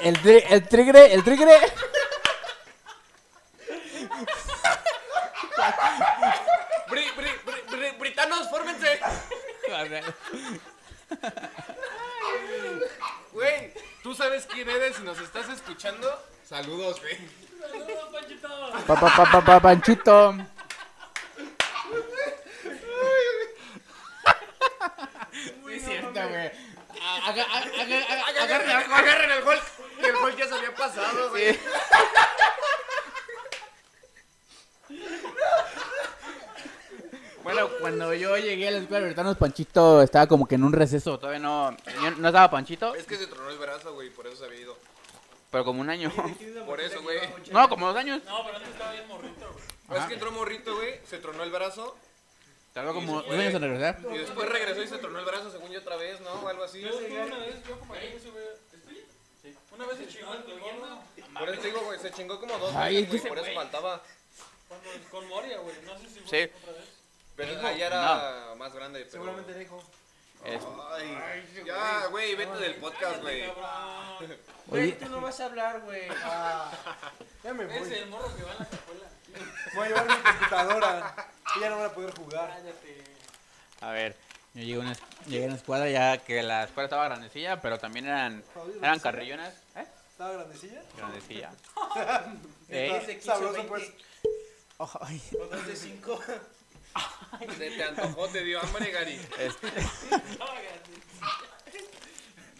el, tri- el tigre, el tigre. Bri, bri, bri, bri- britanos, fórmense. Güey, ¿tú sabes quién eres y nos estás escuchando? Saludos, güey. Saludos, Panchito. Pa, pa, pa, pa, pa, Panchito. Sí, es cierto, güey. Agarren, Hulk. Y el Hulk ya se había pasado, güey. Bueno, cuando yo llegué a la escuela de Bertanos, Panchito estaba como que en un receso. Todavía no. yo no estaba Panchito, Es que se tronó el brazo, güey, por eso se había ido. pero como un año. Por eso, güey. No, como dos años. No, pero antes estaba bien morrito, güey. Pues es que entró morrito, güey, se tronó el brazo. Tardó como Y dos años en regresar. Y después regresó y se tronó el brazo, según yo, otra vez, ¿no? O algo así. Yo estuve una vez, yo ese, güey. Sí. Una vez se chingó el gordo Por eso te digo, güey, se chingó como dos Ay, veces, es que güey, por eso faltaba. cuando, con Moria, güey. No sé si fue Sí. otra vez. Pero allá era más grande. Pero... Seguramente le dijo. Es- Ay, ya, güey, vete del podcast, güey. Güey, tú no vas a hablar, güey. [LAUGHS] Ya me Es voy. el morro que va en la cajuela. Voy a llevar mi computadora. Y ya no van a poder jugar. Cállate. A ver, yo llegué a una, llegué a una escuadra ya que la escuadra estaba grandecilla, pero también eran, eran carrillonas. ¿Eh? ¿Estaba grandecilla? Grandecilla. [LAUGHS] Eh, Sabroso, pues. Dos de cinco. Se te antojó, te dio hambre, Gary. este- [LAUGHS]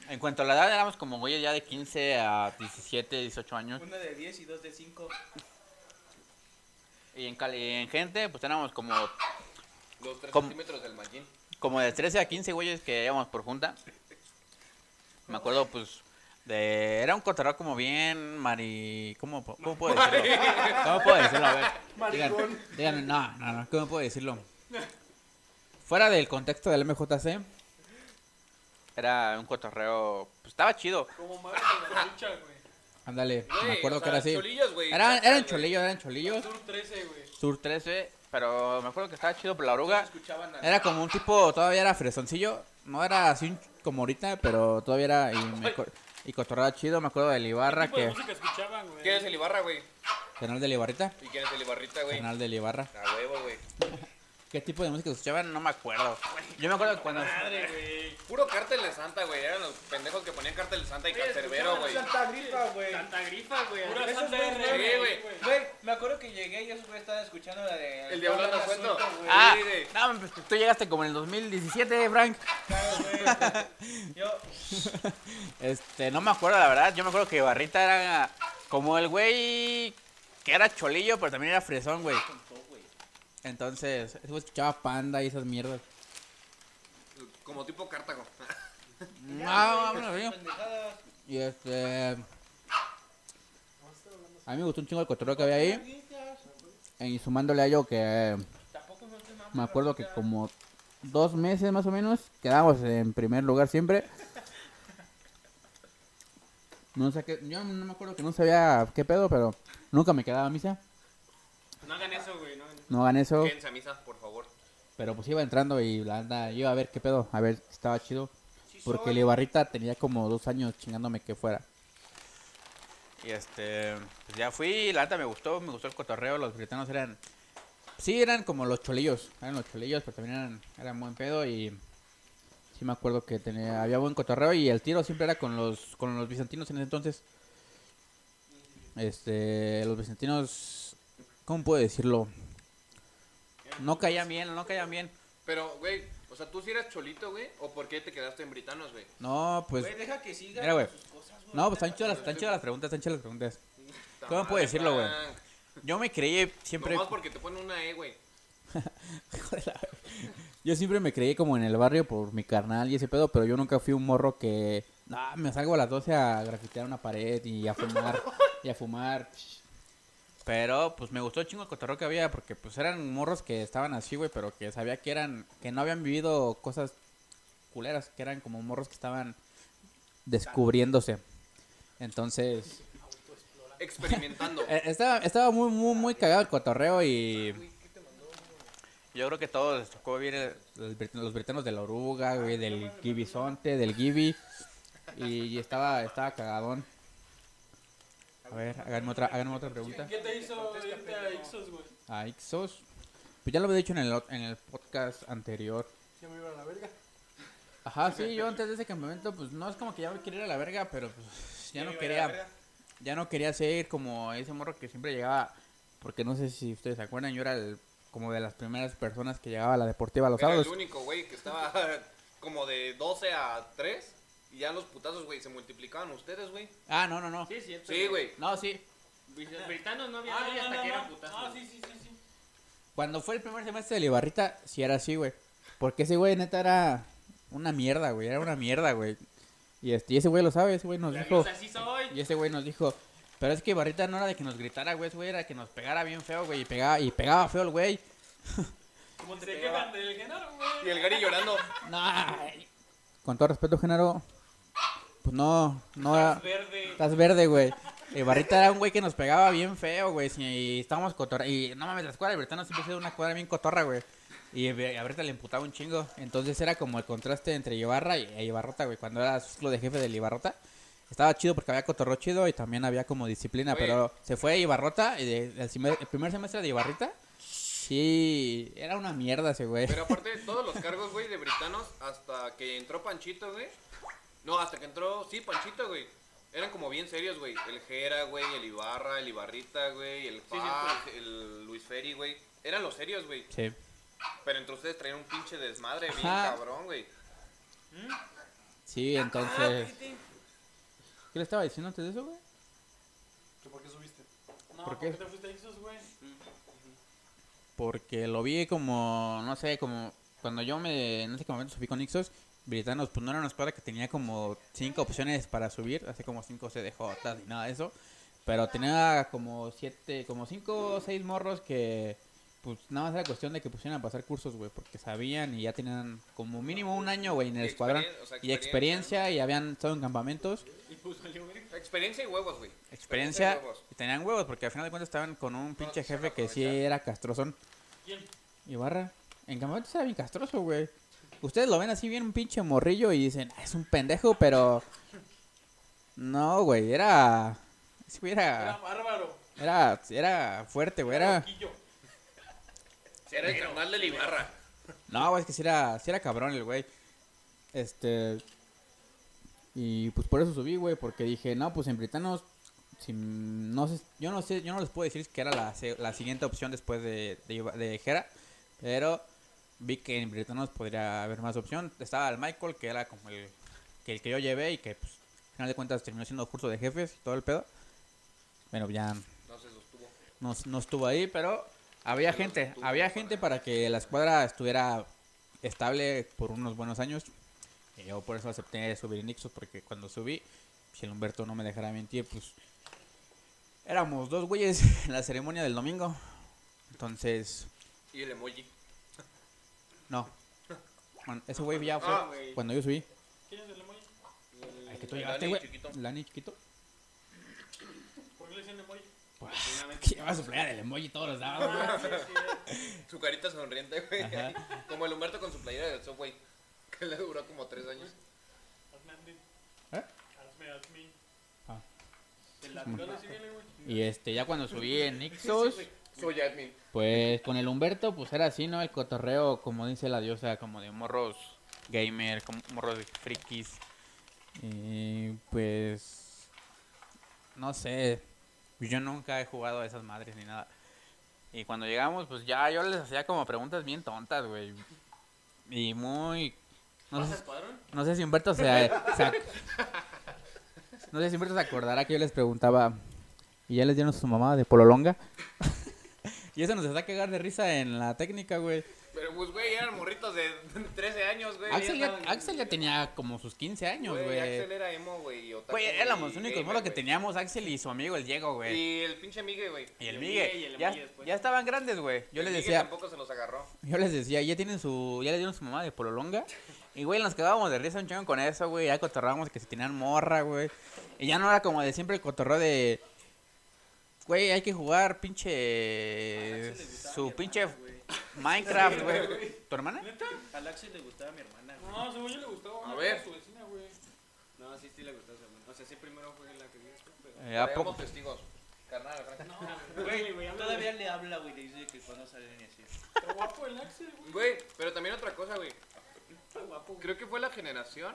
en cuanto a la edad, éramos como güeyes ya de 15 a 17, 18 años. Una de 10 y dos de 5. Y en, cali- en gente, pues éramos como, Los 3 ¿Cómo? centímetros del mallín. como de 13 a 15 güeyes que íbamos por junta. Me acuerdo, pues, de... Era un cotorreo como bien mari... ¿Cómo, cómo puedo decirlo? ¿Cómo puedo decirlo? A ver. Digan, díganme, no, no, no, ¿cómo puedo decirlo? Fuera del contexto del MJC, Era un cotorreo, pues estaba chido. Como madre con la lucha, güey. Ándale, me acuerdo o que sea, era así. Cholillos, güey. Eran, chaca, eran cholillos, eran cholillos. Sur 13, güey. Sur 13, pero me acuerdo que estaba chido por la oruga. Era como un tipo, todavía era fresoncillo. No era así como ahorita, pero todavía era. Y, me acuer- y cotorreaba chido. Me acuerdo del Ibarra, ¿Qué tipo de que. música escuchaban, güey? ¿Quién es el Ibarra, güey? Canal del Ibarrita. ¿Y quién es el Ibarrita, güey? Canal del Ibarra. A huevo, güey. ¿Qué tipo de música escuchaban? No me acuerdo. Yo me acuerdo que cuando. Madre, güey. Puro cártel de Santa, güey. Eran los pendejos que ponían cártel de Santa y cancerbero, güey. Santa Grifa, güey. Santa grifa, güey. Pura Esos Santa güey. Güey, me acuerdo que llegué y esos güeyes estaban escuchando la de... El diablo anda suelto. güey. Ah, Sí, güey. no, pues, tú llegaste como en el 2017, Frank. Claro, güey. [LAUGHS] Yo, Este, no me acuerdo la verdad. Yo me acuerdo que Barrita era como el güey que era cholillo, pero también era fresón, güey. Entonces, escuchaba panda y esas mierdas. Como tipo Cartago. No, vámonos, güey. pendejadas. Y este. A mí me gustó un chingo el cotorreo que había ahí. Y sumándole a ello que. Me acuerdo que como dos meses más o menos quedamos en primer lugar siempre. No sé qué. Yo no me acuerdo que no sabía qué pedo, pero nunca me quedaba a misa. No hagan eso, güey. No. No hagan eso. Quédense a misa, por favor. Pero pues iba entrando y la anda, iba a ver qué pedo, a ver si estaba chido. Porque el Ibarrita tenía como dos años chingándome que fuera. Y este, pues ya fui, la neta me gustó, me gustó el cotorreo, los britanos eran, sí eran como los cholillos, eran los cholillos, pero también eran, eran buen pedo y sí me acuerdo que tenía, había buen cotorreo y el tiro siempre era con los, con los bizantinos en ese entonces. Este, los bizantinos, ¿cómo puedo decirlo? No caían bien, no caían bien. Pero, güey, o sea, ¿tú sí eras cholito, güey? ¿O por qué te quedaste en britanos, güey? No, pues... Güey, deja que siga Mira, güey. con sus cosas, güey. No, pues están chidas las, están chidas las preguntas, están chidas las preguntas. ¿Cómo puedo decirlo, güey? Yo me creí siempre... Nomás porque te ponen una E, güey. [LAUGHS] Yo siempre me creí como en el barrio por mi carnal y ese pedo, pero yo nunca fui un morro que... Ah, me salgo a las 12 a grafitear una pared y a fumar, y a fumar. Pero, pues, me gustó el chingo el cotorreo que había, porque, pues, eran morros que estaban así, güey, pero que sabía que eran... Que no habían vivido cosas culeras, que eran como morros que estaban descubriéndose. Entonces... Experimentando. [LAUGHS] Eh, Estaba, estaba muy, muy, muy cagado el cotorreo y... Yo creo que todos les tocó el brit- los britanos de la oruga, güey, del gibisonte, del gibi. Y estaba, estaba cagadón. A ver, háganme otra, háganme otra pregunta. ¿Qué te hizo irte a Ixos, güey? A Ixos. Pues ya lo había dicho en el, ot- en el podcast anterior. Ya me iba a la verga. Ajá, sí, yo antes de ese campamento, pues no es como que ya me quería ir a la verga, pero pues ya no quería, ya no quería ser como ese morro que siempre llegaba, porque no sé si ustedes se acuerdan, yo era el, como de las primeras personas que llegaba a la deportiva los Era el único, güey, que estaba [LAUGHS] como de 12 a 3. Y ya los putazos, güey, se multiplicaban ustedes, güey. Ah, no, no, no. Sí, cierto. Sí, güey. No, sí. Britanos no había Ah, nadie no, hasta no, que no. eran putazos. Ah, sí, sí, sí, sí. Cuando fue el primer semestre de Libarrita, sí era así, güey. Porque ese güey neta era una mierda, güey, era una mierda, güey. Y, este, y ese güey lo sabe, ese güey nos dijo... Pues así soy. Y ese güey nos dijo, pero es que Barrita no era de que nos gritara, güey, ese güey era que nos pegara bien feo, güey, y pegaba, y pegaba feo el güey. [LAUGHS] Como te quejan del Genaro, güey. Y el Gary llorando. No, con todo respeto, Genaro, pues no, no era- Verde. estás verde, güey. Y Barrita era un güey que nos pegaba bien feo, güey, y estábamos cotorra, y no mames, la escuadra de Bertano siempre ha sido una escuadra bien cotorra, güey. Y a Barrita le imputaba un chingo, entonces era como el contraste entre Ibarra y e Ibarrota, güey, cuando era ciclo de jefe del Ibarrota. Estaba chido porque había cotorro chido y también había como disciplina, pero se fue Ibarrota y de- el, el primer semestre de Ibarrita, sí, era una mierda ese güey. Pero aparte, todos los cargos, güey, de britanos, hasta que entró Panchito, güey. No, hasta que entró, sí, Panchito, güey. Eran como bien serios, güey. El Jera, güey, el Ibarra, el Ibarrita, güey, el Faj, el Luis Ferry, güey. Eran los serios, güey. Sí. Pero entre ustedes traían un pinche desmadre bien Ajá. cabrón, güey. Sí, entonces... ¿Qué le estaba diciendo antes de eso, güey? ¿Tú ¿Por qué subiste? No, ¿Por ¿por qué? qué te fuiste a Ixos, güey? Porque lo vi como, no sé, como cuando yo me, en ese momento subí con Ixos, Britanos, pues no era una escuadra que tenía como cinco opciones para subir, así como cinco CDJ y nada de eso. Pero tenía como siete, como cinco o seis morros que, pues nada más era cuestión de que pusieran a pasar cursos, güey, porque sabían y ya tenían como mínimo un año, güey, en el Y escuadrón. experien- o sea, Y experiencia y habían estado en campamentos. Experiencia y huevos, güey. Experiencia y huevos. y tenían huevos, porque al final de cuentas estaban con un pinche jefe que sí era castrozón. ¿Quién? Ibarra. En campamentos era bien castroso, güey. Ustedes lo ven así bien un pinche morrillo y dicen, "Ah, es un pendejo, pero... No, güey, era... Era era... bárbaro. Era, era fuerte, güey, era... Era el carnal de Ibarra. No, güey, es que sí era, sí era cabrón el güey. Este... Y pues por eso subí, güey, porque dije, no, pues en Britanos... Si, no sé, yo no sé, yo no les puedo decir que era la, se- la siguiente opción después de, de Jera, pero vi que en Britanos podría haber más opción. Estaba el Michael, que era como el que, el que yo llevé y que, pues, al final de cuentas terminó siendo curso de jefes y todo el pedo. Bueno, ya No se sostuvo. no, no estuvo ahí, pero había gente, había gente para que la escuadra estuviera estable por unos buenos años. Y yo por eso acepté subir en Ixos, porque cuando subí, si el Humberto no me dejara mentir, pues éramos dos güeyes en la ceremonia del domingo. Entonces, Y el emoji. No. Bueno, ese güey ya fue Ah, güey. cuando yo subí. ¿Quién es el emoji? Ay, que tú el llevaste, Lani güey. chiquito. Lani chiquito. ¿Por qué le dicen emoji? Que lleva su playa del emoji todos los sábados, güey. Su carita sonriente, güey. Ajá. Como el Humberto con su playera del Subway. Que le duró como tres años. Hazme admin. ¿Eh? Hazme admin. Ah. El sí viene, güey. Y este, ya cuando subí en [LAUGHS] Ixos. Soy admin. Pues con el Humberto, pues era así, ¿no? El cotorreo, como dice la diosa, como de morros gamer, como morros de frikis. Y pues. No sé. Yo nunca he jugado a esas madres ni nada. Y cuando llegamos, pues ya yo les hacía como preguntas bien tontas, güey. Y muy. No ¿Vas a sé, escuadrón? no sé si Humberto se, se No sé si Humberto se acordará que yo les preguntaba. Y ya les dieron su mamá de pololonga. Y eso nos está a cagar de risa en la técnica, güey. Pero pues, güey, eran morritos de [LAUGHS] 13 años, güey. Axel ya, estaban- Axel ya tenía como sus 15 años, Güey. Axel era emo, güey. Güey, éramos los únicos moros que teníamos Axel y su amigo el Diego, güey. Y el pinche Migue, güey. Y el Migue. Y el Ya, ya estaban grandes, güey. Yo El les Migue decía, tampoco se los agarró. yo les decía, ya tienen su, ya le dieron su mamá de pololonga. [LAUGHS] Y güey, nos quedábamos de risa un chingo con eso, güey. Ya cotorrábamos que se tenían morra, güey. Y ya no era como de siempre el cotorreo de. Güey, hay que jugar pinche. Su pinche Minecraft, güey. ¿Tu hermana? Al Axel le gustaba a mi hermana, güey. No, según yo le gustaba A ver. a su vecina, güey. No, sí, sí le gustaba a su hermana. O sea, sí primero fue la que vi después, pero... Eh, ¿a poco? testigos. Carnal, Frank. Güey, [LAUGHS] güey, todavía le habla, güey, le dice que cuando salen y así. Está guapo el Axel, güey. Güey, pero también otra cosa, güey. Está guapo. Creo que fue la generación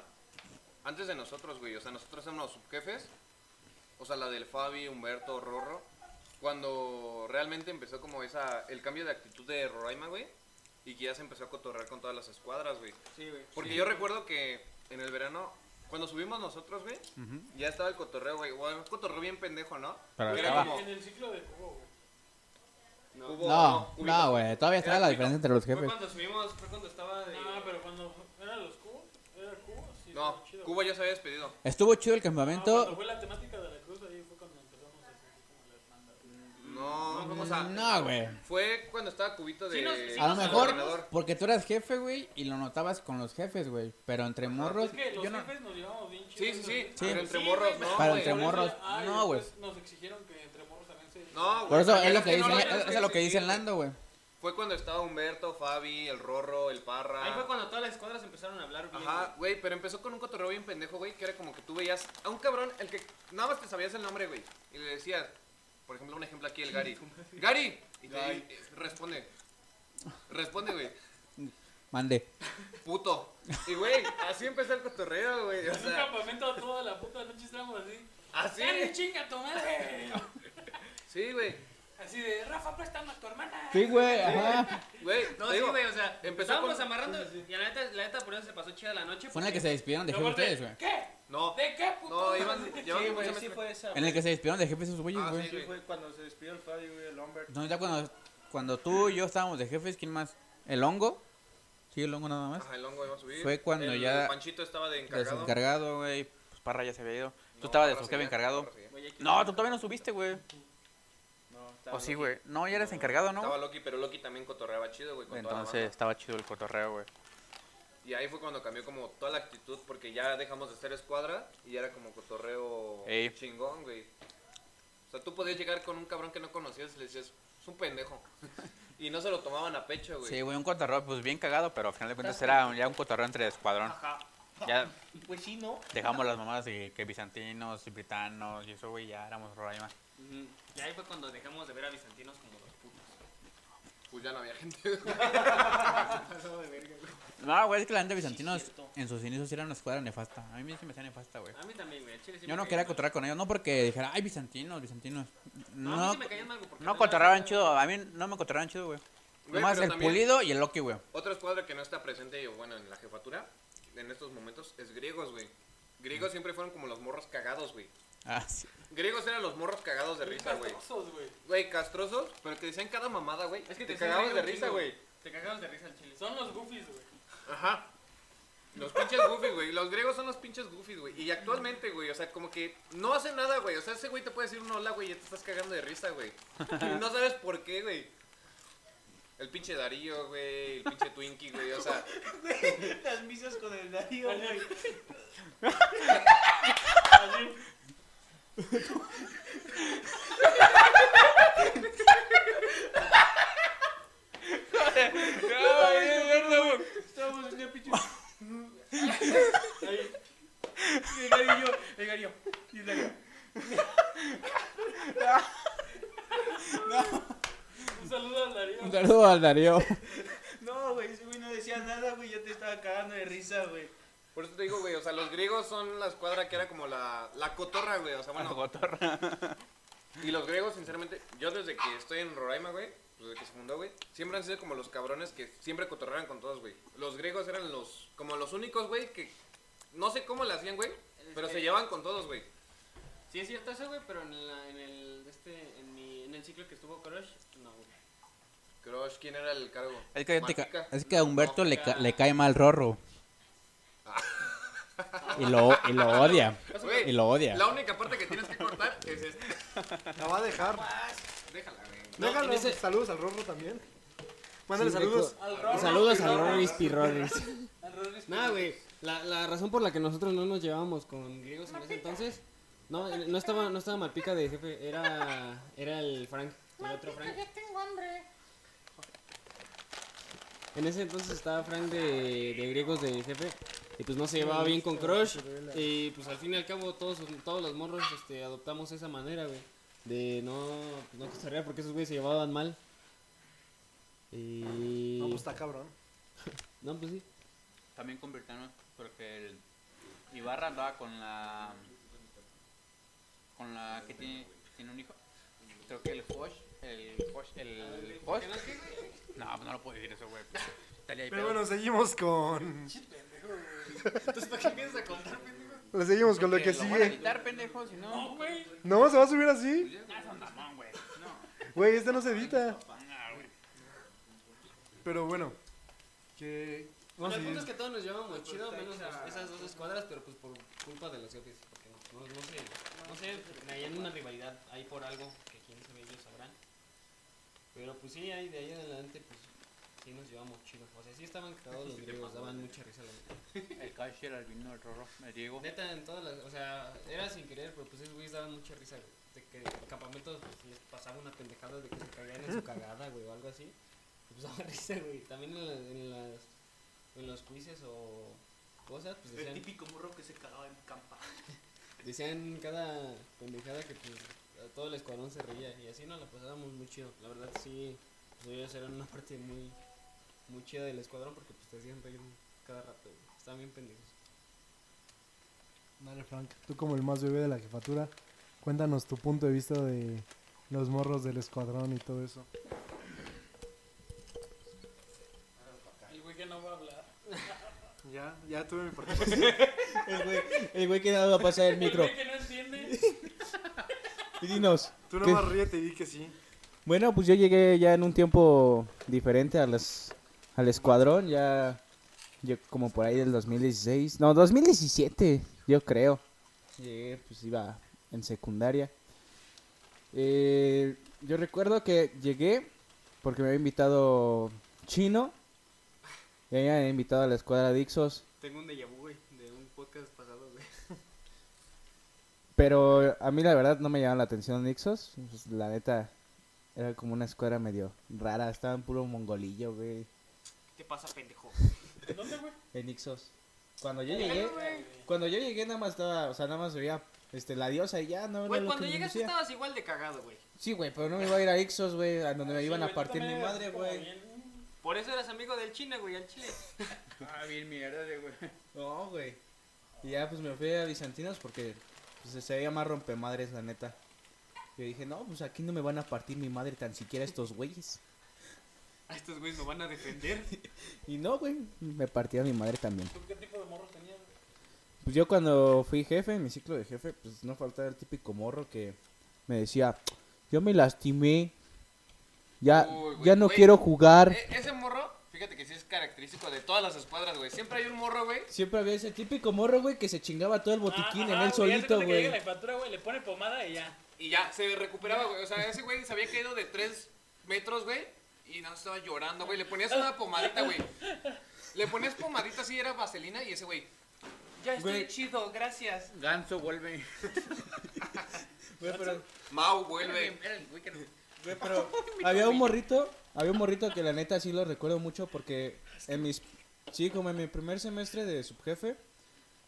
antes de nosotros, güey. O sea, nosotros éramos los subjefes. O sea, la del Fabi, Humberto, Rorro. Cuando realmente empezó como esa el cambio de actitud de Roraima, güey. Y que ya se empezó a cotorrear con todas las escuadras, güey. Sí, güey. Porque yo recuerdo que en el verano, cuando subimos nosotros, güey, ya estaba el cotorreo, güey. Bueno, un cotorreo bien pendejo, ¿no? Pero Era estaba- como- en el ciclo de juego, güey. No, Hubo- No, güey. Todavía está Era la diferencia entre los Fue jefes. cuando subimos, fue cuando estaba de... No, pero cuando eran los cubos, era cubos. Sí, No, estaba chido, Cuba ya se había despedido. Estuvo chido el No, cuando campamento. fue la temática de la cruz, ahí fue cuando empezamos a sentir como la hermandad. No, vamos a. No, güey. Fue cuando estaba Cubito de. Sí nos- sí A lo mejor porque tú eras jefe, güey, y lo notabas con los jefes, güey. Pero entre morros, Es que los yo no. jefes nos llevamos bien chidos. Sí, sí, sí. Pero entre Sí, morros, no. Güey. entre Por eso- morros, no, güey. después Nos exigieron que entre morros también se. No, güey. Por eso pero es lo que no dice, lo es, lo que dice Lando, güey. Fue cuando estaba Humberto, Fabi, el Rorro, el Parra. Ahí fue cuando todas las escuadras empezaron a hablar bien. Ajá, güey, pero empezó con un cotorreo bien pendejo, güey, que era como que tú veías a un cabrón, el que nada más te sabías el nombre, güey, y le decías, por ejemplo, un ejemplo aquí, el Gary. ¡Gary! Y te y- y responde. Responde, güey. Mande. Puto. Y, güey, así empezó el cotorreo, güey. O En un sea, campamento toda la puta noche estábamos así. así. ¡Dale, chinga tu madre! Sí, güey. Así de, Rafa, préstame a tu hermana. Sí, güey, ajá. Güey, No, sí, digo, güey, o sea, empezó estábamos con- amarrando y la neta, la neta por eso se pasó chida la noche. Fue en el que se despidieron de jefes de, ustedes, güey. ¿Qué? No, ¿De qué, puto? no, iban, [LAUGHS] Sí, güey, sí fue esa. En el que se despidieron de jefes esos güeyes, Ah, güey. sí, Sí, fue cuando se despidió el Fabio, güey, el Humbert. No, ya cuando, cuando tú y yo estábamos de jefes, ¿quién más? ¿El hongo? Sí, el hongo nada más. Ajá, el hongo iba a subir. Fue cuando el, ya- El Panchito estaba de encargado. Desencargado, güey. Pues Parra ya se había ido. Tú estabas de Parra su jefe seguía, encargado. No, tú todavía no subiste, güey. No, O sí, güey. No, ya eres encargado, ¿no? Estaba Loki, pero Loki también cotorreaba chido, güey, con toda la Entonces estaba chido el cotorreo, güey. Y ahí fue cuando cambió como toda la actitud, porque ya dejamos de ser escuadra y ya era como cotorreo Ey. chingón, güey. O sea, tú podías llegar con un cabrón que no conocías y le decías, es un pendejo. [LAUGHS] y no se lo tomaban a pecho, güey. Sí, güey, un cotorreo, pues bien cagado, pero al final de cuentas [LAUGHS] era ya un cotorreo entre escuadrón. Ajá. Ya Pues sí, ¿no? dejamos las mamadas de que bizantinos y britanos y eso, güey, ya éramos Roraima. Y ahí fue cuando dejamos de ver a bizantinos como los putos. Pues ya no había gente. [LAUGHS] Pasado de verga, güey. No, güey, es que la gente de Sí, bizantinos cierto. en sus inicios era una escuadra nefasta. A mí sí me hacía nefasta, güey. A mí también, güey. chile sí Yo me no quería mal. con ellos, no porque dijera, ay, bizantinos, bizantinos. No, a No, mí sí me caían mal, güey, porque no te cotorreaban lanzas- chido, a mí no me cotorreaban chido, güey. Pero el pulido y el Loki, güey. Otra escuadra que no está presente, bueno, en la jefatura, en estos momentos, es griegos, güey. Griegos siempre fueron como los morros cagados, güey. Ah, sí. Griegos eran los morros cagados de risa, güey. Castrosos, güey. Güey, castrosos, pero que decían cada mamada, güey. Es que te te cagabas de risa, güey. Te cagabas de risa al chile. Son los goofies, güey. Ajá. Los pinches goofies, güey. Los griegos son los pinches goofies, güey. Y actualmente, güey, o sea, como que no hacen nada, güey. O sea, ese güey te puede decir un hola, güey, y ya te estás cagando de risa, güey. Y [LAUGHS] no sabes por qué, güey. El pinche Darío, güey. El pinche Twinkie, güey. O sea, [LAUGHS] Las misas con el Darío, güey. [LAUGHS] Estábamos en una pinche. Ahí. Y el Darío, y yo, el Darío, y el Darío. Un saludo al Darío. Un saludo al Darío. [LAUGHS] No, güey, ese güey no decía nada, güey. Yo te estaba cagando de risa, güey. por eso te digo, güey. O sea, los griegos son la escuadra que era como la, la cotorra, güey. O sea, bueno. Cotorra. [LAUGHS] Y los griegos, sinceramente, yo desde que estoy en Roraima, güey, desde que se fundó, güey, siempre han sido como los cabrones que siempre cotorrean con todos, güey. Los griegos eran los, como los únicos, güey, que no sé cómo le hacían, güey, pero se llevaban con todos, güey. Sí es cierto eso, güey, pero en, la, en el este en, mi, en el ciclo que estuvo Crush. Crush, ¿quién era el cargo? Es que, te ca- Matica. es que a Humberto le, ca- le cae mal Rorro. Y lo, y lo odia. Y lo odia. La única parte que tienes que cortar es esta. La va a dejar. Déjala, güey. No, Déjalo. ese- Saludos al Rorro también. Mándale Sí, saludos. Al Rorro. Saludos al Rorro. Al Roris. Nada, güey. La, la razón por la que nosotros no nos llevábamos con griegos en ese entonces, no, eh, no estaba, no estaba Malpica de jefe, era, era el Frank, el otro Frank. En ese entonces estaba Frank de, de griegos de jefe y pues no se llevaba bien con Crush y pues al fin y al cabo todos, todos los morros este, adoptamos esa manera, güey, de no, pues, no cotorrear porque esos güeyes se llevaban mal. Y... No, pues está cabrón. [LAUGHS] No, pues sí. También con britanos, porque el Ibarra andaba con la. con la que tiene, tiene un hijo. Creo que el Josh. El Josh. El Josh. No, pues no lo puedo decir eso, güey. Pero pedo. bueno, seguimos con. Entonces, ¿para qué a contar, pendejo? Le seguimos con lo que Lo van a sigue. editar, pendejo, si no. No, güey. No, se va a subir así. Son mamón, güey. No. Güey, este no se edita. Pero bueno. Que. Bueno, a el punto es que todos nos llevamos chido, menos esas dos escuadras, pero pues por culpa de los jefes. Porque no, no, no sé, no sé, traían una rivalidad ahí por algo que ellos sabrán. Pero pues sí, ahí de ahí en adelante, pues sí nos llevamos chido. O sea, sí estaban cagados los griegos, daban mucha risa. La neta. [LAUGHS] El Cash, el Albino, el Rorro, el Diego. Neta, en todas las, o sea, era sin querer, pero pues esos güeyes daban mucha risa, güey. De que en campamentos pues, les pasaba una pendejada de que se caían en su [LAUGHS] cagada, güey, o algo así. Pues daba risa, güey. También en, la- en las, en los quizzes o cosas, pues El decían, típico morro que se cagaba en campa. [LAUGHS] decían cada pendejada que pues todo el escuadrón se reía. Y así nos la pasábamos muy chido. La verdad sí, pues ellos eran una parte muy, muy chida del escuadrón porque pues te hacían reír cada rato, güey. Estaban bien pendejos. Dale, Frank. Tú, como el más bebé de la jefatura, cuéntanos tu punto de vista de los morros del escuadrón y todo eso. El güey que no va a hablar. [LAUGHS] Ya, ya tuve mi [LAUGHS] participación. El güey, el güey que no va a pasar el El micro. güey que no entiende. Y dinos. Tú ¿qué- nomás ríete y di que sí. Bueno, pues yo llegué ya en un tiempo diferente a las, al escuadrón, ya yo como por ahí del 2016, no, 2017, yo creo. Llegué, pues iba en secundaria. Eh, yo recuerdo que llegué porque me había invitado Chino. Y había invitado a la escuadra de Ixos. Tengo un déjà vu, güey, de un podcast pasado, güey. Pero a mí la verdad no me llamaba la atención Ixos. Pues, la neta, era como una escuadra medio rara. Estaba en puro mongolillo, güey. ¿Qué pasa, pendejo? ¿Dónde, güey? En Ixos. Cuando yo llegué, cuando yo llegué nada más estaba, o sea, nada más veía este, la diosa y ya, no era Güey, cuando llegaste estabas igual de cagado, güey. Sí, güey, pero no me iba a ir a Ixos, güey, a donde me Sí, iban güey, a partir mi madre, güey. bien- Por eso eras amigo del China, güey, al chile. [LAUGHS] Ah, bien mierda de güey. No, güey. Y ya pues me fui a Bizantinos porque pues, se veía más rompemadres, la neta. Yo dije, no, pues aquí no me van a partir mi madre tan siquiera estos güeyes. A estos güeyes me van a defender. [LAUGHS] Y no, güey, me partía mi madre también. ¿Tú qué tipo de morros tenías? Pues yo cuando fui jefe, en mi ciclo de jefe, pues no faltaba el típico morro que me decía, yo me lastimé, ya, Uy, güey, ya no güey. quiero jugar. E- ese morro, fíjate que sí es característico de todas las escuadras, güey. Siempre hay un morro, güey. Siempre había ese típico morro, güey, que se chingaba todo el botiquín Ah, en ajá, él solito, güey. la factura, güey, le pone pomada y ya. Y ya, se recuperaba, güey. O sea, ese güey se había caído de 3 metros, güey. Y no estaba llorando, güey. Le ponías una pomadita, güey. Le ponías pomadita así, era vaselina. Y ese güey, Ya estoy Güey. chido, gracias. Ganso vuelve. [LAUGHS] Güey, pero, Mau, vuelve. Era el güey que no- güey, pero [LAUGHS] había un morrito, había un morrito que la neta sí lo recuerdo mucho porque en mis, sí, como en mi primer semestre de subjefe,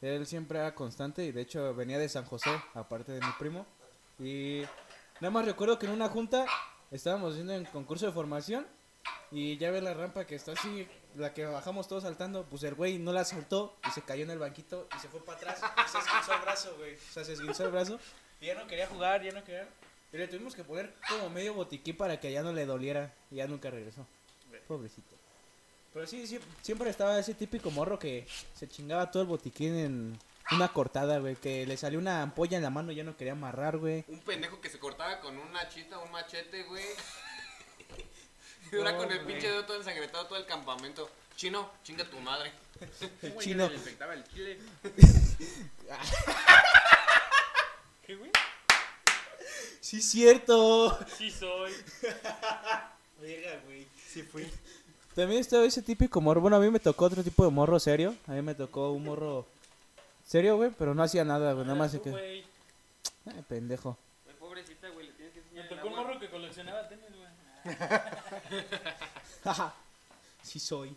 él siempre era constante y de hecho venía de San José, aparte de mi primo. Y nada más recuerdo que en una junta estábamos haciendo en concurso de formación y ya ve la rampa que está así, la que bajamos todos saltando, pues el güey no la saltó y se cayó en el banquito y se fue para atrás y [LAUGHS] se esguinzó el brazo, güey. O sea, se esguinzó el brazo y ya no quería jugar, ya no quería. Y le tuvimos que poner como medio botiquín para que ya no le doliera y ya nunca regresó. Pobrecito. Pero sí, sí, siempre estaba ese típico morro que se chingaba todo el botiquín en una cortada, güey. Que le salió una ampolla en la mano y ya no quería amarrar, güey. Un pendejo que se cortaba con una chita, un machete, güey. [LAUGHS] Y ahora con el pinche dedo todo ensangretado todo el campamento. Chino, chinga tu madre. [LAUGHS] El chino. Le infectaba el chile. [LAUGHS] ¿Qué, güey? Sí, cierto. Sí soy. [LAUGHS] Verga, güey. Sí fue. También estaba ese típico morro. Bueno, a mí me tocó otro tipo de morro serio. A mí me tocó un morro serio, güey, pero no hacía nada, güey. Nada más se Tú, que. güey. Ay, pendejo. Güey, pobrecita, güey, le tienes que Me enseñar el tocó un agua. morro que coleccionaba tenis, güey. [LAUGHS] sí soy.